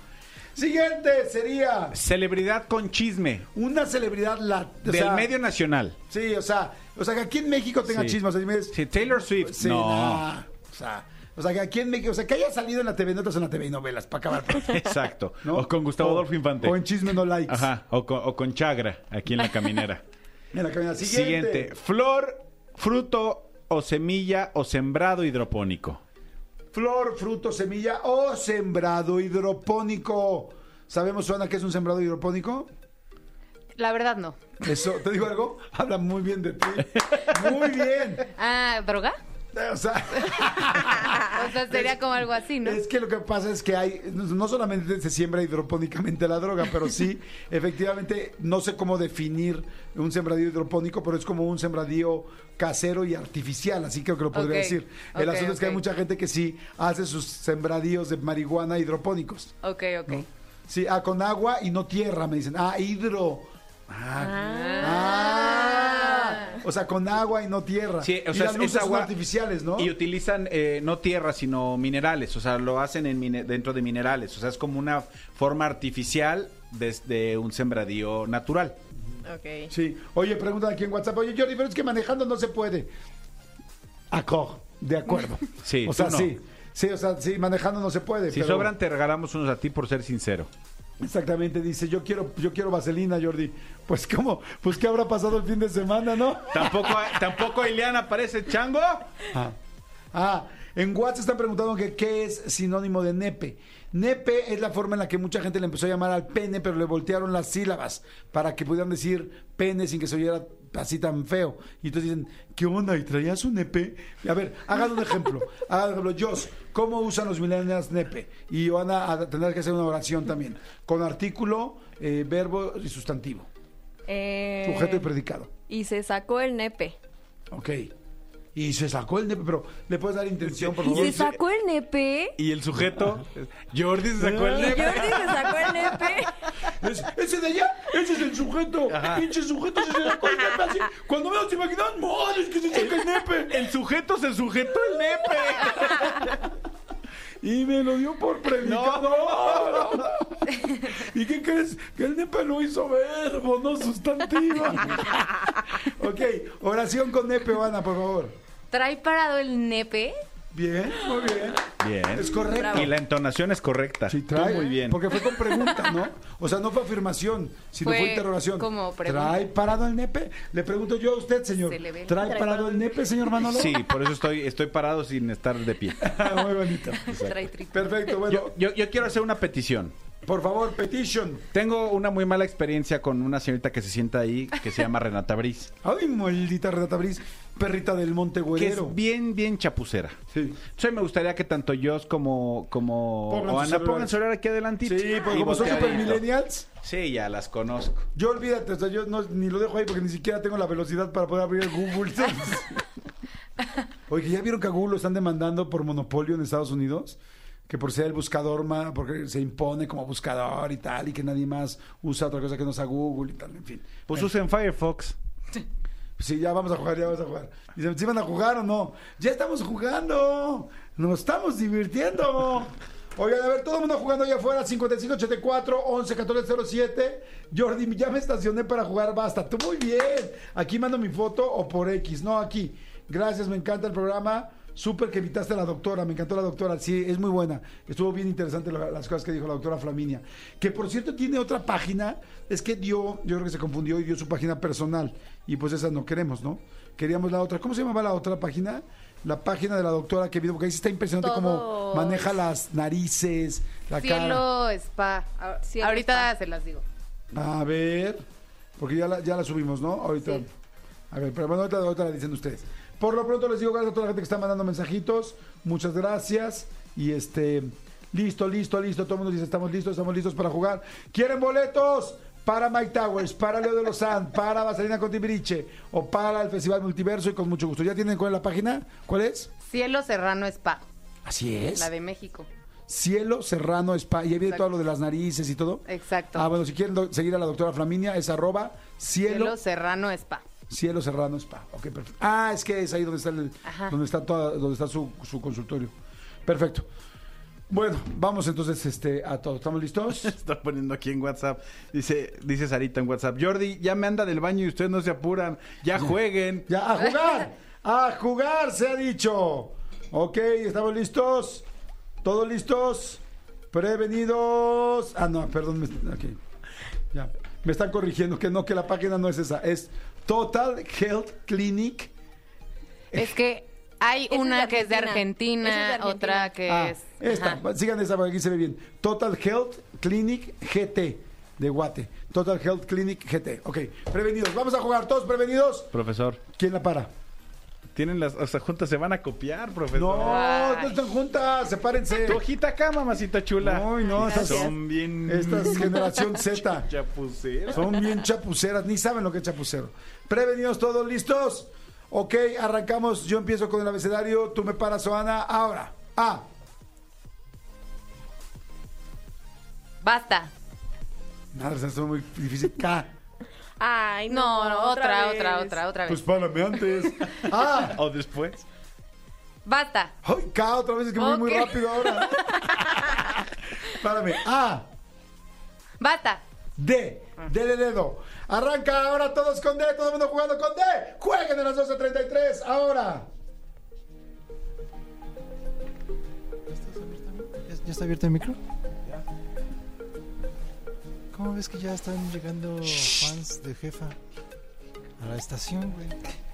Siguiente sería Celebridad con chisme. una celebridad la, Del sea, medio nacional. Sí, o sea, o sea, que aquí en México tenga Sí. chismes. o sea, dime, Sí, Taylor Swift. sí, no. nah, o sea, o sea, que aquí en México, o sea, que haya salido en la TV Notas o en la TV y novelas, para acabar. *laughs* Exacto. ¿no? O con Gustavo O- Adolfo Infante. O en Chisme No Likes. Ajá. O con, o con Chagra, aquí en la caminera. *laughs* En la cabina. Siguiente. Siguiente. Flor, fruto o semilla o sembrado hidropónico. Flor, fruto, semilla o sembrado hidropónico. ¿Sabemos, Suana, qué es un sembrado hidropónico? La verdad no. Eso, ¿te digo algo? Habla muy bien de ti. *laughs* Muy bien. Ah, ¿droga? O sea, *laughs* O sea, sería como algo así, ¿no? es que lo que pasa es que hay, no solamente se siembra hidropónicamente la droga, pero sí, *laughs* efectivamente, no sé cómo definir un sembradío hidropónico, pero es como un sembradío casero y artificial, así creo que lo podría decir. El asunto es que hay mucha gente que sí hace sus sembradíos de marihuana hidropónicos. Ok, ok. Sí, ah, con agua y no tierra, me dicen. Ah, hidro. Ah. O sea, con agua y no tierra. Sí, o y sea, las es luces son artificiales, ¿no? Y utilizan eh, no tierra, sino minerales. O sea, lo hacen en mine- dentro de minerales. O sea, es como una forma artificial desde un sembradío natural. Ok. Sí. Oye, preguntan aquí en WhatsApp. Oye, Jordi, pero es que manejando no se puede. Acor, de acuerdo. Sí, O sea, no. sí. Sí, o sea, sí, manejando no se puede. Si pero- sobran, te regalamos unos a ti por ser sincero. Exactamente, dice, yo quiero, yo quiero vaselina, Jordi. Pues cómo, pues qué habrá pasado el fin de semana, ¿no? ¿Tampoco, *laughs* tampoco Ileana aparece chango? Ah, Ah, en WhatsApp están preguntando que qué es sinónimo de nepe. Nepe es la forma en la que mucha gente le empezó a llamar al pene, pero le voltearon las sílabas para que pudieran decir pene sin que se oyera así tan feo. Y entonces dicen, ¿qué onda? ¿Y traías un nepe? A ver, hagan un ejemplo. *laughs* Hagan un ejemplo. Jos, ¿cómo usan los millennials nepe? Y van a, a tener que hacer una oración también. Con artículo, eh, verbo y sustantivo. Eh, Sujeto y predicado. y se sacó el nepe. Ok. Y se sacó el nepe, pero ¿le puedes dar intención, por ¿Y favor? se sacó el nepe? Y el sujeto, Jordi se sacó el ¿Y nepe. Jordi se sacó el nepe? Es- ese de allá, ese es el sujeto. Pinche sujeto se sacó el nepe así. Cuando menos te imaginas, madre, es que se saca el nepe. El sujeto se sujetó el nepe. Y me lo dio por predicador. ¿Y qué crees? Que el nepe lo hizo verbo, no sustantivo. ok, oración con nepe, Ana, por favor. ¿Trae parado el nepe? Bien, muy bien. Bien. Es correcto. Y la entonación es correcta. Sí, Tú trae. muy bien. Porque fue con pregunta, ¿no? *laughs* O sea, no fue afirmación, sino fue, Fue interrogación. como pregunta. ¿Trae parado el nepe? Le pregunto yo a usted, señor. Se le ve ¿Trae parado el nepe, señor Manolo? Sí, por eso estoy, estoy parado sin estar de pie. *laughs* muy bonito. Trae. Perfecto, bueno. Yo, yo, yo quiero hacer una petición. Por favor, petition. Tengo una muy mala experiencia con una señorita que se sienta ahí, que se llama Renata Briz, Ay, maldita Renata Briz, perrita del Monte que Güerero. es bien, bien chapucera. Sí. Entonces me gustaría que tanto yo como, como Pongan sus Ana pongan celulares. su celular aquí adelantito. Sí, porque Y como son super millennials, Sí, ya las conozco. yo olvídate, o sea, yo no, ni lo dejo ahí porque ni siquiera tengo la velocidad para poder abrir el Google. *laughs* Oye, ¿ya vieron que a Google lo están demandando por monopolio en Estados Unidos? Que por ser el buscador más, porque se impone como buscador y tal, y que nadie más usa otra cosa que no sea Google y tal, en fin. Pues Bueno. usen Firefox. Sí, ya vamos a jugar, ya vamos a jugar. Dicen, ¿sí van a jugar o no? Ya estamos jugando. Nos estamos divirtiendo. Oigan, a ver, todo el mundo jugando allá afuera, 5584 11 1407. Jordi, ya me estacioné para jugar basta. Tú muy bien. Aquí mando mi foto o por X. No, aquí. Gracias, me encanta el programa. Súper que invitaste a la doctora, me encantó la doctora, sí, es muy buena. Estuvo bien interesante la- las cosas que dijo la doctora Flaminia. Que por cierto tiene otra página, es que dio, yo creo que se confundió y dio su página personal. Y pues esa no queremos, ¿no? Queríamos la otra. ¿Cómo se llamaba la otra página? La página de la doctora que vino, porque ahí sí está impresionante cómo Todos. maneja las narices, la cara. Cielo Spa. A- Cielo Ahorita Spa. se las digo. A ver, porque ya la, ya la subimos, ¿no? Ahorita. Sí. A ver, pero bueno, ahorita, ahorita la dicen ustedes. Por lo pronto les digo gracias a toda la gente que está mandando mensajitos. Muchas gracias. Y este, listo, listo, listo. Todo el mundo dice, estamos listos, estamos listos para jugar. ¿Quieren boletos? para Mike Towers, para Leo de Lozán, para Vaselina con Timbiriche o para el Festival Multiverso y con mucho gusto. ¿Ya tienen cuál es la página? ¿Cuál es? Cielo Serrano Spa, Así es. la de México. Cielo Serrano Spa. Y ahí viene todo lo de las narices y todo. Exacto. Ah, bueno, si quieren seguir a la doctora Flaminia, es arroba cielo, Cielo Serrano Spa. Cielo Serrano Spa. Ok, perfecto. Ah, es que es ahí donde está, el, donde está, toda, donde está su, su consultorio. Perfecto. Bueno, vamos entonces este, a todo. ¿Estamos listos? *laughs* Está poniendo aquí en WhatsApp. Dice, dice Sarita en WhatsApp. Jordi, ya me anda del baño y ustedes no se apuran. Ya jueguen. Ya, a jugar. A jugar, se ha dicho. Ok, ¿estamos listos? ¿Todos listos? Prevenidos. Ah, no, perdón. Me, ok. Ya. Me están corrigiendo que no, que la página no es esa. Es Total Health Clinic. Es que hay Esa una que es de Argentina. Esa Argentina, es de otra que Ah, es... esta. Ajá. Sigan esa, porque aquí se ve bien. Total Health Clinic GT de Guate. Total Health Clinic GT. Ok, prevenidos. Vamos a jugar todos prevenidos. Profesor, ¿Quién la para? tienen las, o sea, juntas, se van a copiar, profesor. No, Ay. no están juntas. Sepárense. Tu hojita acá, mamacita chula. No, no, estas Son bien... Esta es generación Z. *laughs* Chapuceras. Son bien chapuceras, ni saben lo que es chapucero. Prevenidos todos, listos. Ok, arrancamos. Yo empiezo con el abecedario. Tú me paras, Joana. Ahora. A. Basta. Madre, se muy difícil. K. Ay, No, no, no, otra, vez. otra, otra, otra Pues vez. párame antes. *laughs* A. O después. Basta. Ay, K otra vez, es que voy muy rápido ahora. *laughs* Párame. A. Basta. D. D de dedo. Arranca ahora todos con D, todo el mundo jugando con D. Jueguen a las 12.33. Ahora. ¿Ya, está abierto el micro? ¿Cómo ves que ya están llegando fans de jefa a la estación, güey?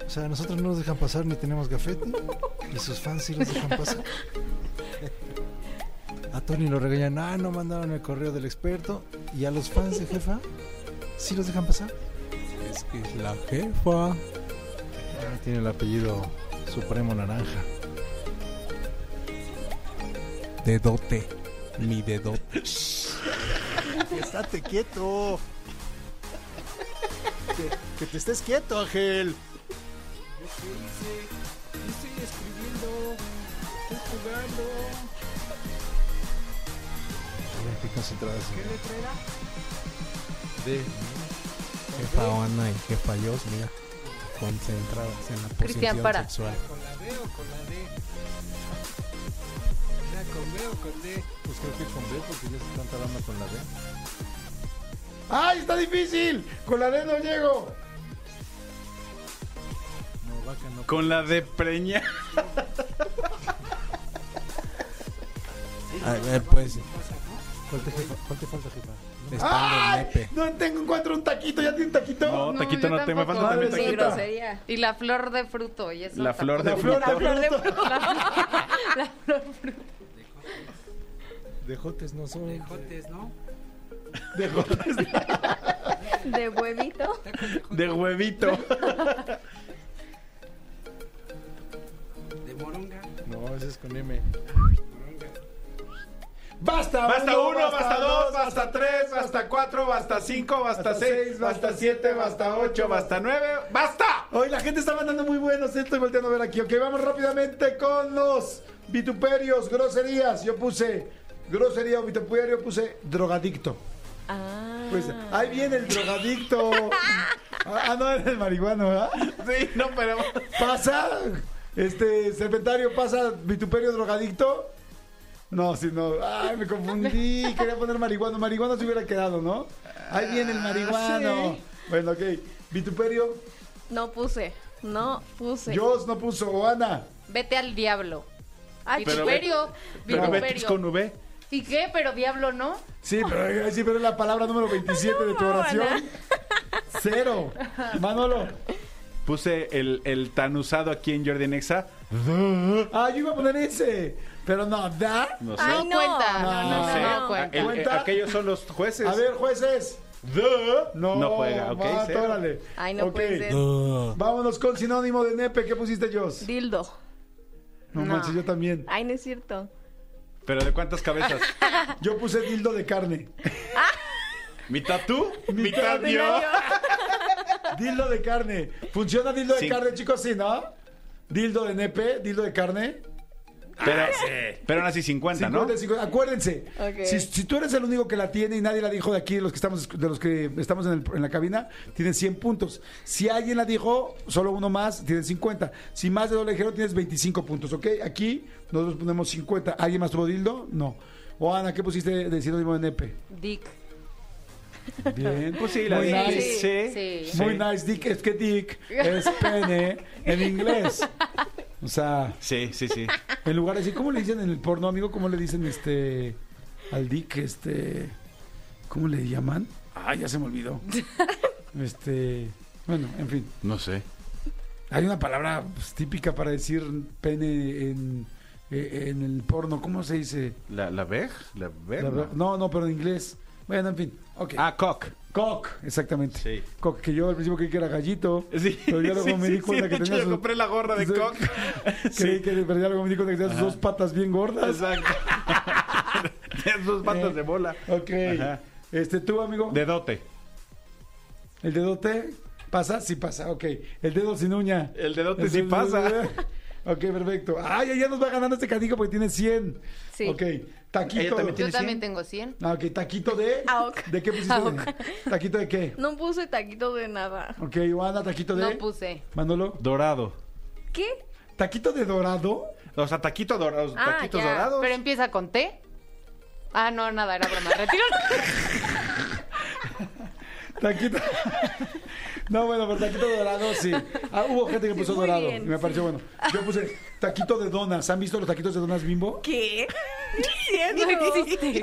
O sea, nosotros no nos dejan pasar ni tenemos gafete y sus fans sí los dejan pasar. A Tony lo regañan, ah, no mandaron el correo del experto y a los fans de jefa sí los dejan pasar. Es que es la jefa. Ah, tiene el apellido Supremo Naranja. Dedote. Mi dedote. *laughs* Estate quieto. Que, que te estés quieto, Ángel. ¿Qué hice? Estoy escribiendo. Estoy jugando. Qué concentradas. ¿Qué letra era? De. Jefa Ana y jefa Dios, mira. Concentradas en la Cristian, posición para. sexual. ¿Con la D o con la D? ¿Era con B o con D? Pues creo que con B porque ya se están tardando con la D. ¡Ay, está difícil! Con la D no llego. No, vaca no. Con la de preña. *laughs* A ver, pues. ¿Cuál te, jefa? ¿Cuál te falta, jefa? No. ¡Ay! nepe. No tengo, encuentro un taquito. ¿Ya tiene un taquito? No, No, taquito yo no te me falta también taquito. Grosería. Y la flor de fruto. Y eso La flor de tampoco. La flor de fruto. La flor de fruto. De jotes no son. Jotes, ¿no? De jotes. De huevito. De huevito. De moronga. No, ese es con M. Basta, Basta uno, basta dos, basta tres, basta cuatro, basta cinco, basta Basta seis, seis, basta siete, basta ocho, ocho, basta nueve. ¡Basta! Hoy la gente está mandando muy buenos. Estoy volteando a ver aquí. Ok, vamos rápidamente con los vituperios, groserías. Yo puse grosería o vituperio, puse drogadicto. Ah. Pues ahí viene el drogadicto. *laughs* Ah, no, era el marihuano, ¿verdad? Sí, no, pero. ¿Pasa? Este, serpentario, ¿pasa vituperio drogadicto? No, si no. Ay, me confundí. *laughs* Quería poner marihuano. Marihuano se hubiera quedado, ¿no? Ahí viene el marihuano. Bueno, ok. Vituperio. No puse. No puse. Jos no puso. O Ana. Vete al diablo. Ay, Pero- Vituperio. Pero Vituperio. Betis con V. ¿Y qué? Pero diablo no. Sí, pero, sí, pero es la palabra número 27 *laughs* de tu oración. Cero. Manolo. Puse el, el tan usado aquí en Jordi Nexa. Ah, yo iba a poner ese. Pero no, ¿da? No sé. Ay, No cuenta. No, No, no, sé. no, Ah, cuenta. el- ¿Cuenta? aquellos son los jueces. A ver, jueces. ¿Da? No, No juega, ok, va, cero. órale. Ay, no Ok. puede ser. Vámonos con sinónimo de nepe. ¿Qué pusiste, Jos? Dildo. No, No. manches, yo también. Ay, no es cierto. Pero ¿de cuántas cabezas? *laughs* Yo puse dildo de carne. ¿Mitad tú? Mitad ¿Mitad yo? Dildo de carne. ¿Funciona dildo de Sí. carne, chicos? Sí, ¿no? Dildo de nepe, dildo de carne. Pero, Ah, sí. pero aún así 50, ¿no? 50, 50. Acuérdense, Ok. si, si tú eres el único que la tiene y nadie la dijo de aquí, de los que estamos, de los que estamos en, el- en la cabina, tienes 100 puntos. Si alguien la dijo, solo uno más, tienes 50. Si más de doble dijeron, tienes 25 puntos, ¿ok? Aquí nosotros ponemos 50. ¿Alguien más tuvo dildo? No. O Ana, ¿qué pusiste de sinónimo de nepe? Dick. Bien. Pues sí, la Muy nice. Sí. Sí. Muy nice, Dick. Es que Dick es *laughs* pene en inglés. O sea, Sí, sí, sí. En lugar de decir, ¿cómo le dicen en el porno, amigo? ¿Cómo le dicen este al Dick? Este, ¿cómo le llaman? Ah, ya se me olvidó. *laughs* Este, bueno, en fin. No sé. Hay una palabra pues, típica para decir pene en, eh, en el porno. ¿Cómo se dice? ¿La, la veg? ¿La no. ver- No, no, pero en inglés. Bueno, en fin. Ok. Ah, cock. Cock, exactamente. Sí. Cock, que yo al principio creí que era gallito. Sí, Pero ya luego sí, me di cuenta sí, que de hecho, tenía yo sus- compré la gorra de Sí. cock. Creí *laughs* que, pero ya luego me di cuenta que tenía sus dos patas bien gordas. Exacto. *laughs* Dos patas de bola. Ok. Ajá. Este, tú, amigo. De dote. ¿El dedote pasa? Sí pasa, ok. El dedo sin uña. El dedote El sí dedo- pasa. *laughs* Ok, perfecto. Ay, ya nos va ganando este canico porque tiene 100. Sí. Ok, taquito. También Yo ¿Tiene también 100? tengo 100. Ah, ok, taquito de... Aok. ¿De qué pusiste? Aok. ¿Taquito de qué? No puse taquito de nada. Ok, Juana, taquito de... No puse. Manolo. Dorado. ¿Qué? ¿Taquito de dorado? O sea, taquito dorado, Ah, taquitos ya. dorados. Pero empieza con T. Ah, no, nada, era broma. Retiro. *laughs* Taquito. *laughs* No, bueno, pero taquito dorado sí. Ah, hubo gente que puso dorado bien, y me pareció bueno. Yo puse taquito de donas. ¿Han visto los taquitos de donas bimbo? ¿Qué? No existe.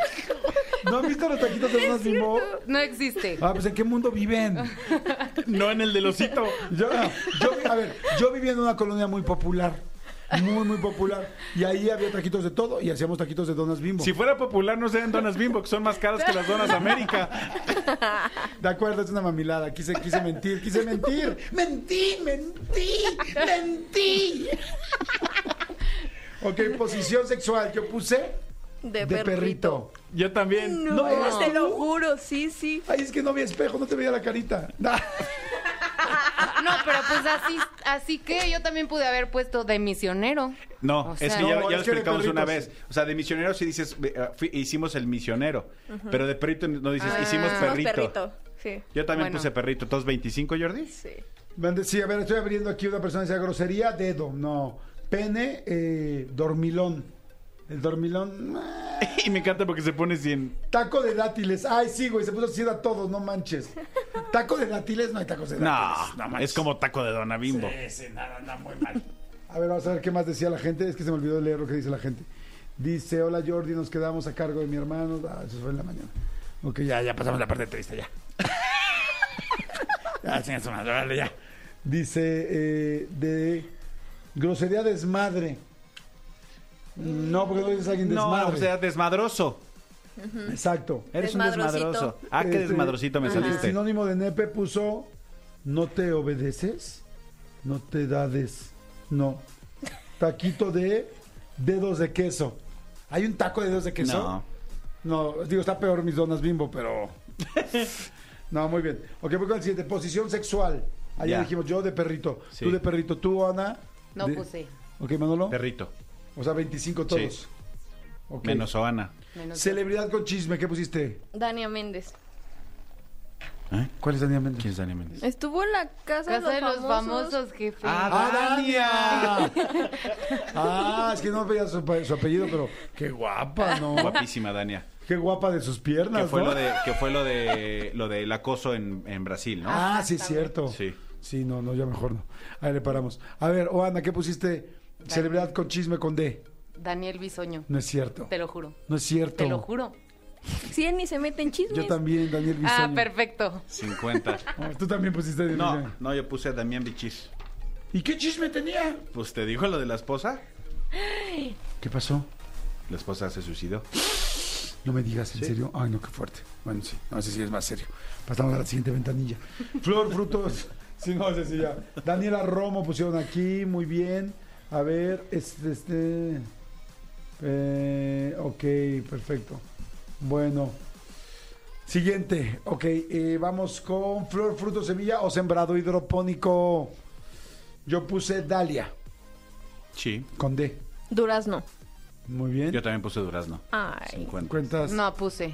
¿No han visto los taquitos de donas bimbo? No existe. Ah, pues ¿en qué mundo viven? No en el del osito. Yo, yo, a ver, yo vivía en una colonia muy popular. Muy, muy popular. Y ahí había taquitos de todo y hacíamos taquitos de donas bimbo. Si fuera popular, no serían donas bimbo, que son más caras que las donas América. De acuerdo, es una mamilada. Quise, quise mentir, quise mentir. Mentí, mentí, mentí. Ok, posición sexual. Yo puse De, de perrito. perrito. Yo también. No, te lo juro, sí, sí. Ay, es que no vi espejo, no te veía la carita. *laughs* No, pero pues así, así que yo también pude haber puesto de misionero. No, O es sea- que ya, No, ya es lo que de explicamos una perritos. vez. O sea, de misionero sí dices, eh, fui- hicimos el misionero. Pero de perrito no dices, Ah. hicimos Somos perrito. perrito. Sí. Yo también Bueno. puse perrito. ¿Todos 25, Jordi? Sí. Mande- Sí, a ver, estoy abriendo aquí una persona que dice grosería, dedo, no. Pene, eh, dormilón. El dormilón. *laughs* y me encanta porque se pone 100. Taco de dátiles. Ay, sí, güey, se puso así a todos, no manches. Taco de dátiles, no hay tacos de No, dátiles. es como taco de dona bimbo. Sí, sí, nada, nada, muy mal. A ver, vamos a ver qué más decía la gente. Es que se me olvidó leer lo que dice la gente. Dice, hola Jordi, nos quedamos a cargo de mi hermano. Ah, eso fue en la mañana. Ok, ya, ya pasamos la parte triste, ya. *laughs* ya, ya. Dice, eh, de grosería desmadre. No, porque no dices alguien No, desmadre. o sea, desmadroso. Exacto. Eres un desmadroso. Ah, qué Este, desmadrosito me el saliste. sinónimo de nepe puso no te obedeces, no te dades, no. Taquito de dedos de queso. ¿Hay un taco de dedos de queso? No. No, digo, está peor mis donas bimbo, pero... *laughs* no, muy bien. Ok, voy con el siguiente. Posición sexual. Ayer Ya. dijimos yo de perrito. Sí. Tú de perrito. Tú, Ana. No de- puse. Ok, Manolo. Perrito. O sea, 25 todos. Sí. Menos Oana. Menos Celebridad con chisme. ¿Qué pusiste? Dania Méndez. ¿Eh? ¿Cuál es Daniel Méndez? ¿Quién es Dani Méndez? Estuvo en la casa, Casa de los famosos. famosos, jefe. ¡Ah, Dania! ah, es que no veía su, su apellido, pero qué guapa, ¿no? Guapísima, Dania. Qué guapa de sus piernas, Que fue ¿no? lo de, que fue lo de lo del acoso en, en Brasil, ¿no? Ah, sí, es cierto. Sí. Sí, no, no, ya mejor no. Ahí le paramos. A ver, Oana, ¿qué pusiste? Celebridad con chisme con D. Daniel Bisoño. No es cierto. Te lo juro. No es cierto. Te lo juro. Sí, él ni se mete en chismes. Yo también, Daniel Bisoño. Ah, perfecto. 50. Ah, Tú también pusiste. No, no, yo puse a Damián Bichis. ¿Y qué chisme tenía? Pues te dijo lo de la esposa. ¿Qué pasó? La esposa se suicidó. No me digas, ¿en Sí. serio? Ay, no, qué fuerte. Bueno, sí, no, ese sí es más serio. Pasamos a la siguiente ventanilla. Flor, frutos. *laughs* Sí, no, ese sí ya. Daniela Romo pusieron aquí, muy bien. A ver, este, este. eh, ok, perfecto. Bueno. Siguiente, ok, eh, vamos con flor, fruto, semilla o sembrado hidropónico. Yo puse Dalia, Sí. con D. Durazno. Muy bien. Yo también puse durazno. Ay. 50. Cuentas. No puse.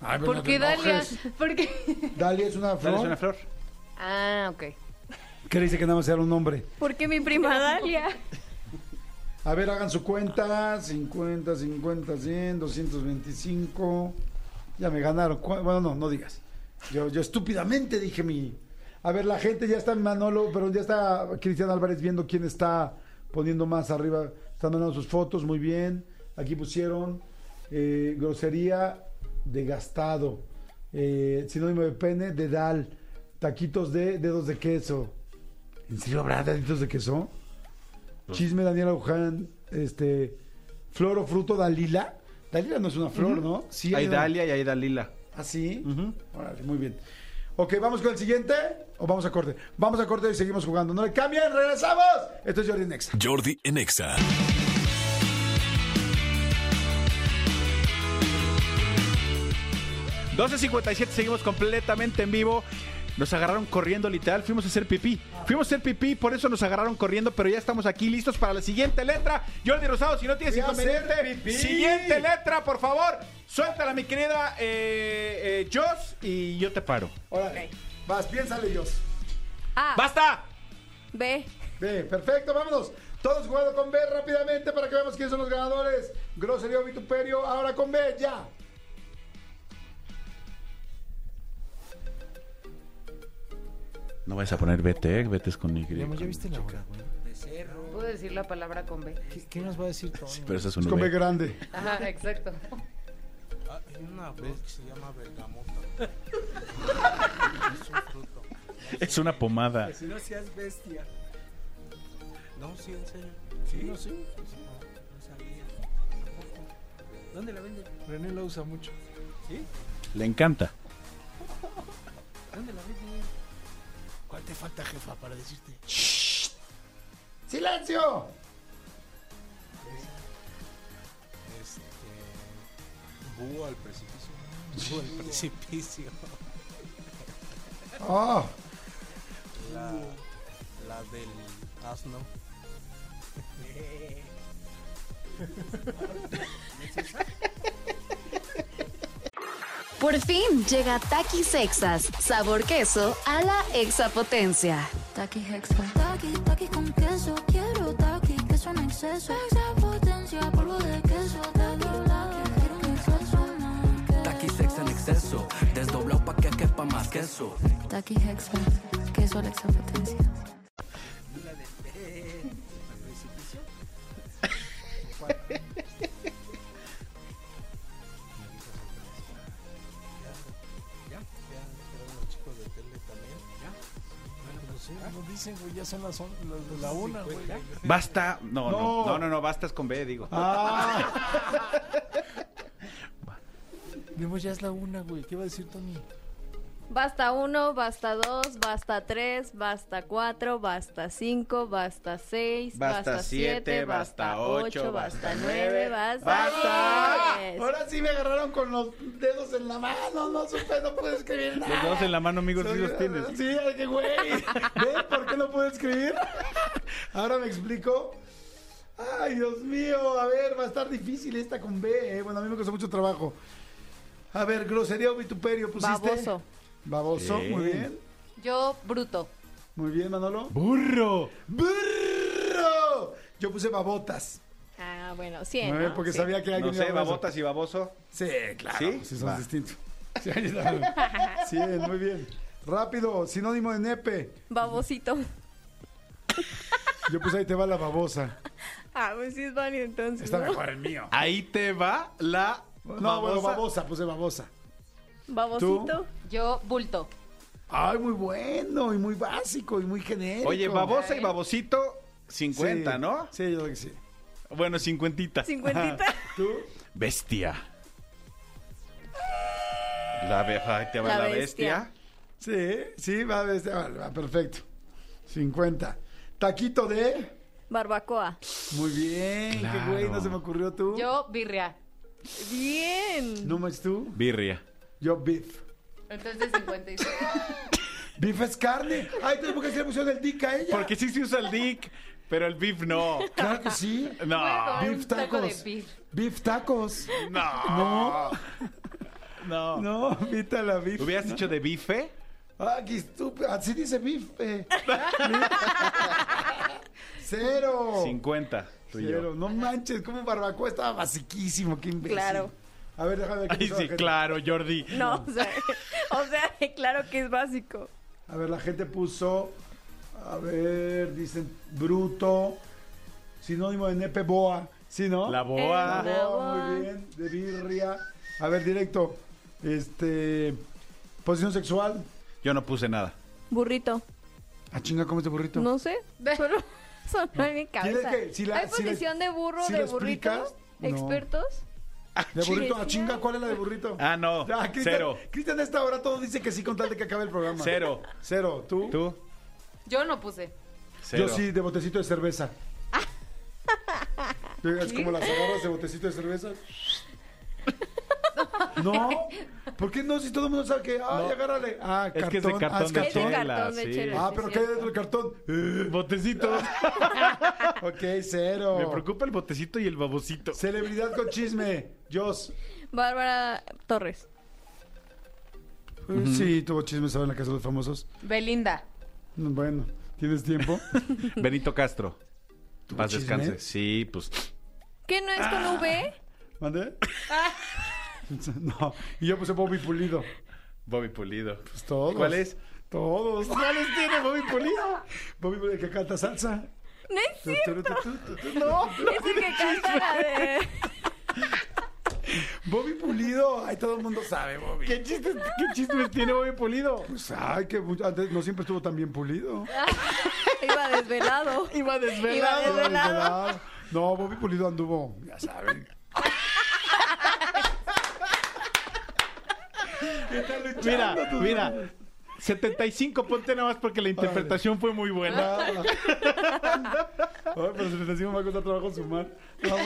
Ay, pero ¿Por no qué te Dalia? enojes. ¿Por qué? Dalia es una flor. Dale, es una flor. Ah, ok. ¿Qué dice que nada más era un nombre? ¿Por qué mi prima Dalia? A ver, hagan su cuenta. 50, 50, 100, 225. Ya me ganaron. ¿Cu- Bueno, no, no digas. Yo, yo estúpidamente dije mi... A ver, la gente ya está Manolo, pero ya está Cristian Álvarez viendo quién está poniendo más arriba. Están mandando sus fotos, muy bien. Aquí pusieron eh, grosería de gastado. Eh, sinónimo de pene, de dal. Taquitos de dedos de queso. ¿En serio habrá taquitos de queso? Chisme Daniela Luján, este, flor o fruto Dalila. Dalila no es una flor. ¿no? Sí, hay una- Dalia y hay Dalila. ¿Ah, sí? Órale, muy bien. Ok, ¿vamos con el siguiente? ¿O vamos a corte? Vamos a corte y seguimos jugando. No le cambien, regresamos. Esto es Jordi Nexa. Jordi en Exa. Jordi. 12.57, seguimos completamente en vivo. Nos agarraron corriendo literal, fuimos a hacer pipí. Fuimos a hacer pipí, por eso nos agarraron corriendo, pero ya estamos aquí listos para la siguiente letra. Jordi Rosado, si no tienes Voy a hacer inconveniente, pipí. siguiente letra, por favor. Suéltala, mi querida eh, eh, Joss, y yo te paro. Órale. Vas, piénsale, Dios. A. ¡Basta! B. B, perfecto, vámonos. Todos jugando con B rápidamente para que veamos quiénes son los ganadores. Grosería o vituperio, ahora con B, ya. No vayas a poner vete, eh, vete es con Y. Ya, ya viste la hora, güey. Puedo decir la palabra con B. ¿Qué, qué nos va a decir Tony? Pero eso es con B grande. Ajá, exacto. Ah, hay una flor que se llama bergamota. es un fruto. Es una pomada. Si no seas bestia. No, sí, en serio. Sí, no, sí. No, no sabía. ¿Dónde la venden? René lo usa mucho. ¿Sí? Le encanta. ¿Dónde la venden? ¿Cuál te falta, jefa, para decirte? ¡Silencio! Este. Búho al precipicio. Búho al precipicio. Oh, La, la del asno. Por fin llega Takis Sexas, sabor queso a la exapotencia. Taki Hexa. Taki, taki con queso. Quiero taki, queso en exceso. Extra potencia, polvo de queso. Taki, taki, quiero un exceso en exceso, desdoblado pa' que quepa más queso. Taki Hexa. Queso a la extra dicen, güey, ya son las, on- las de la una, güey. Basta. No, no, No. no, no, no, basta es con B, digo. ah. *laughs* Memo, ya es la una, güey. ¿Qué va a decir Tony? Basta uno, basta dos, basta tres, basta cuatro, basta cinco, basta seis, Basta basta, siete, siete, basta ocho, basta basta nueve, basta ¡Basta! diez. Ahora sí me agarraron con los dedos en la mano, no supe, no puedo escribir nada. Los dos en la mano, amigos, sí los tienes. Sí, güey. ¿Ves por qué no puedo escribir? *laughs* Ahora me explico. Ay, Dios mío, a ver, va a estar difícil esta con B, eh. Bueno, a mí me costó mucho trabajo. A ver, grosería o vituperio, ¿pusiste? Baboso. Baboso, Sí. muy bien. Yo, bruto. Muy bien, Manolo. ¡Burro! ¡Burro! Yo puse babotas. Ah, bueno, cien. Muy bien, ¿no? porque Sí. sabía que No alguien sé, a eso. babotas y baboso. Sí, claro. ¿Sí? Sí, son Va. distintos. Sí. Sí, muy bien. Rápido, sinónimo de nepe. Babosito. Yo puse ahí te va la babosa. Ah, pues sí es válido entonces. Está ¿no? mejor el mío. Ahí te va la. No, bueno, babosa, puse babosa. Babosito. Yo, bulto. Ay, muy bueno y muy básico y muy genérico. Oye, babosa y babosito, 50, Sí. ¿no? Sí, yo creo que sí. Bueno, cincuentita. Cincuentita. ¿Tú? Bestia. La be- ahí te va la, La bestia. bestia. Sí, sí, va, va, va, va, perfecto. 50. Taquito de. Barbacoa. Muy bien, qué güey, no se me ocurrió tú. Yo, birria. Bien. ¿No más tú? Birria. Yo beef. Entonces 56. *laughs* Beef es carne. Ay, entonces ¿por qué se le pusieron el dick a ella? Porque sí se usa el dick, pero el beef no. Claro que sí. No. Beef tacos. beef. Beef tacos. No. No. No. No, vita la beef. ¿Hubieras ¿no? dicho de bife? Ah, qué estúpido. Así dice beef. eh. *laughs* Cero. 50. Tú y Cero. yo. No manches, como barbacoa estaba basiquísimo. Qué imbécil. Claro. A ver, déjame ver Ay, sí, la gente. claro, Jordi. No, o sea, *laughs* o sea, claro que es básico. A ver, la gente puso. A ver, dicen bruto. Sinónimo de nepe boa. ¿Sí, no? La boa. La boa, muy bien. De birria. A ver, directo. Este. Posición sexual. Yo no puse nada. Burrito. Ah, chinga, ¿cómo es de burrito? No sé. Solo *laughs* sonó en mi cabeza. que- si la- ¿Hay si la- posición de burro, si de burrito? explicas, no. De burrito. Ah, Sí. chinga, ¿cuál es la de burrito? Ah, no. Ah, Cristian- Cero. Cristian a esta hora todo dice que sí con tal de que acabe el programa. Cero. Cero. ¿Tú? ¿Tú? Yo no puse. Cero. Yo sí, de botecito de cerveza. *laughs* Es como las agarras de botecito de cerveza. *laughs* *laughs* No, ¿por qué no? Si todo el mundo sabe que, ay, No. agárrale. Ah, Es cartón. que es de cartón ah, es de cartón. Es de chela, cartón de sí. chela. Ah, pero ¿qué hay dentro del cartón? Eh, Botecito. *laughs* ok, cero. Me preocupa el botecito y el babocito. Celebridad con chisme. Jos. Bárbara Torres. Sí, tuvo chisme, ¿saben la casa de los famosos? Belinda. No, Bueno, ¿tienes tiempo? *laughs* Benito Castro. Paz chisme? descanse. Sí, pues. ¿Qué no es con V? ¿Mande? *laughs* No, y yo puse Bobby Pulido. Bobby Pulido. Pues todos. ¿Cuál es? Todos. ¿Cuáles tiene Bobby Pulido? Bobby Pulido que canta salsa. No es tu. No, es el que canta la de... Bobby Pulido, ay, todo el mundo sabe, Bobby. ¿Qué chistes, qué chistes tiene Bobby Pulido? Pues, ay, que antes no siempre estuvo tan bien pulido. *laughs* Iba desvelado. Iba Iba desvelado. desvelado. No, Bobby Pulido anduvo, ya saben. *laughs* ¿Qué tal *laughs* luchando, Mira, mira. manos? 75, ponte nada más porque la interpretación fue muy buena. Ah. *laughs* Ay, pero se les decimos va a costar trabajo sumar. ¿No?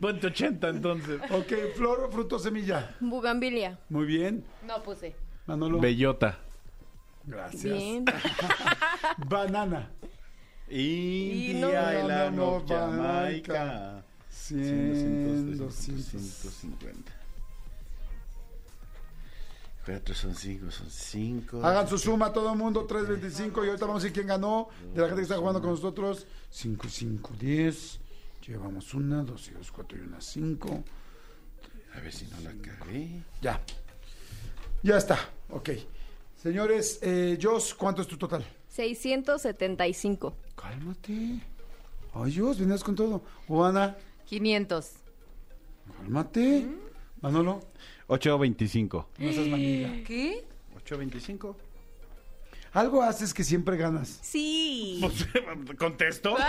Ponte 80 entonces. Ok, flor, fruto, semilla. Bugambilia. Muy bien. No puse. Manolo. Bellota. Gracias. Bien. *laughs* Banana. India, no, el no, no, ano, Jamaica. 100, 200, 200. 150. 4 son 5, son 5. Hagan su suma todo el mundo, 3.25 y ahorita vamos a ver quién ganó de la gente que está jugando con nosotros. 5, 5, 10. Llevamos una, dos, y dos, cuatro y una, cinco. A ver si no la cagué. Ya. Ya está, ok. Señores, eh, Jos, ¿cuánto es tu total? 675. Cálmate. Ay, Jos, venías con todo. Juana, 500. cálmate. Manolo, 8.25. no seas manilla. ¿Qué? 8.25. Algo haces que siempre ganas. Sí. *laughs* ¿Contesto? *laughs*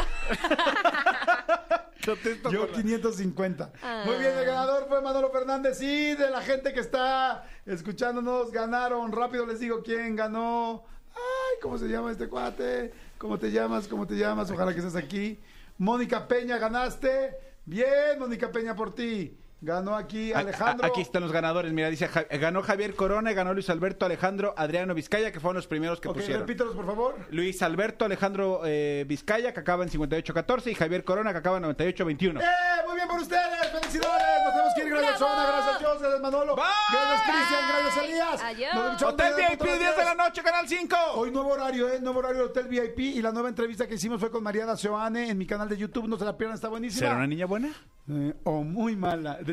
Contesto Yo con la- 550. Ah. Muy bien, el ganador fue Manolo Fernández. Y de la gente que está escuchándonos, ganaron. Rápido les digo quién ganó. Ay, ¿cómo se llama este cuate? ¿Cómo te llamas? ¿Cómo te llamas? Ojalá que estés aquí. Mónica Peña, ganaste. Bien, Mónica Peña, por ti. Ganó aquí A- a- Alejandro. Aquí están los ganadores. Mira, dice, ganó Javier Corona, y ganó Luis Alberto, Alejandro, Adriano Vizcaya, que fueron los primeros que Ok, pusieron. repítelos, por favor. Luis Alberto, Alejandro eh, Vizcaya, que acaba en 58-14, y Javier Corona, que acaba en 98-21. ¡Eh! Muy bien por ustedes. ¡Felicidades! Nos tenemos que ir. Gracias. Joana. Gracias, Jos. Gracias, Manolo. Gracias, Cristian. Gracias, Elías. Adiós. Nos escuchamos Hotel VIP, punto a las 10 de la noche, Canal 5. Hoy nuevo horario, ¿eh? Nuevo horario de Hotel VIP y la nueva entrevista que hicimos fue con Mariana Seoane en mi canal de YouTube. No se la pierdan, está buenísima. ¿Será una niña buena? Eh, o muy mala, de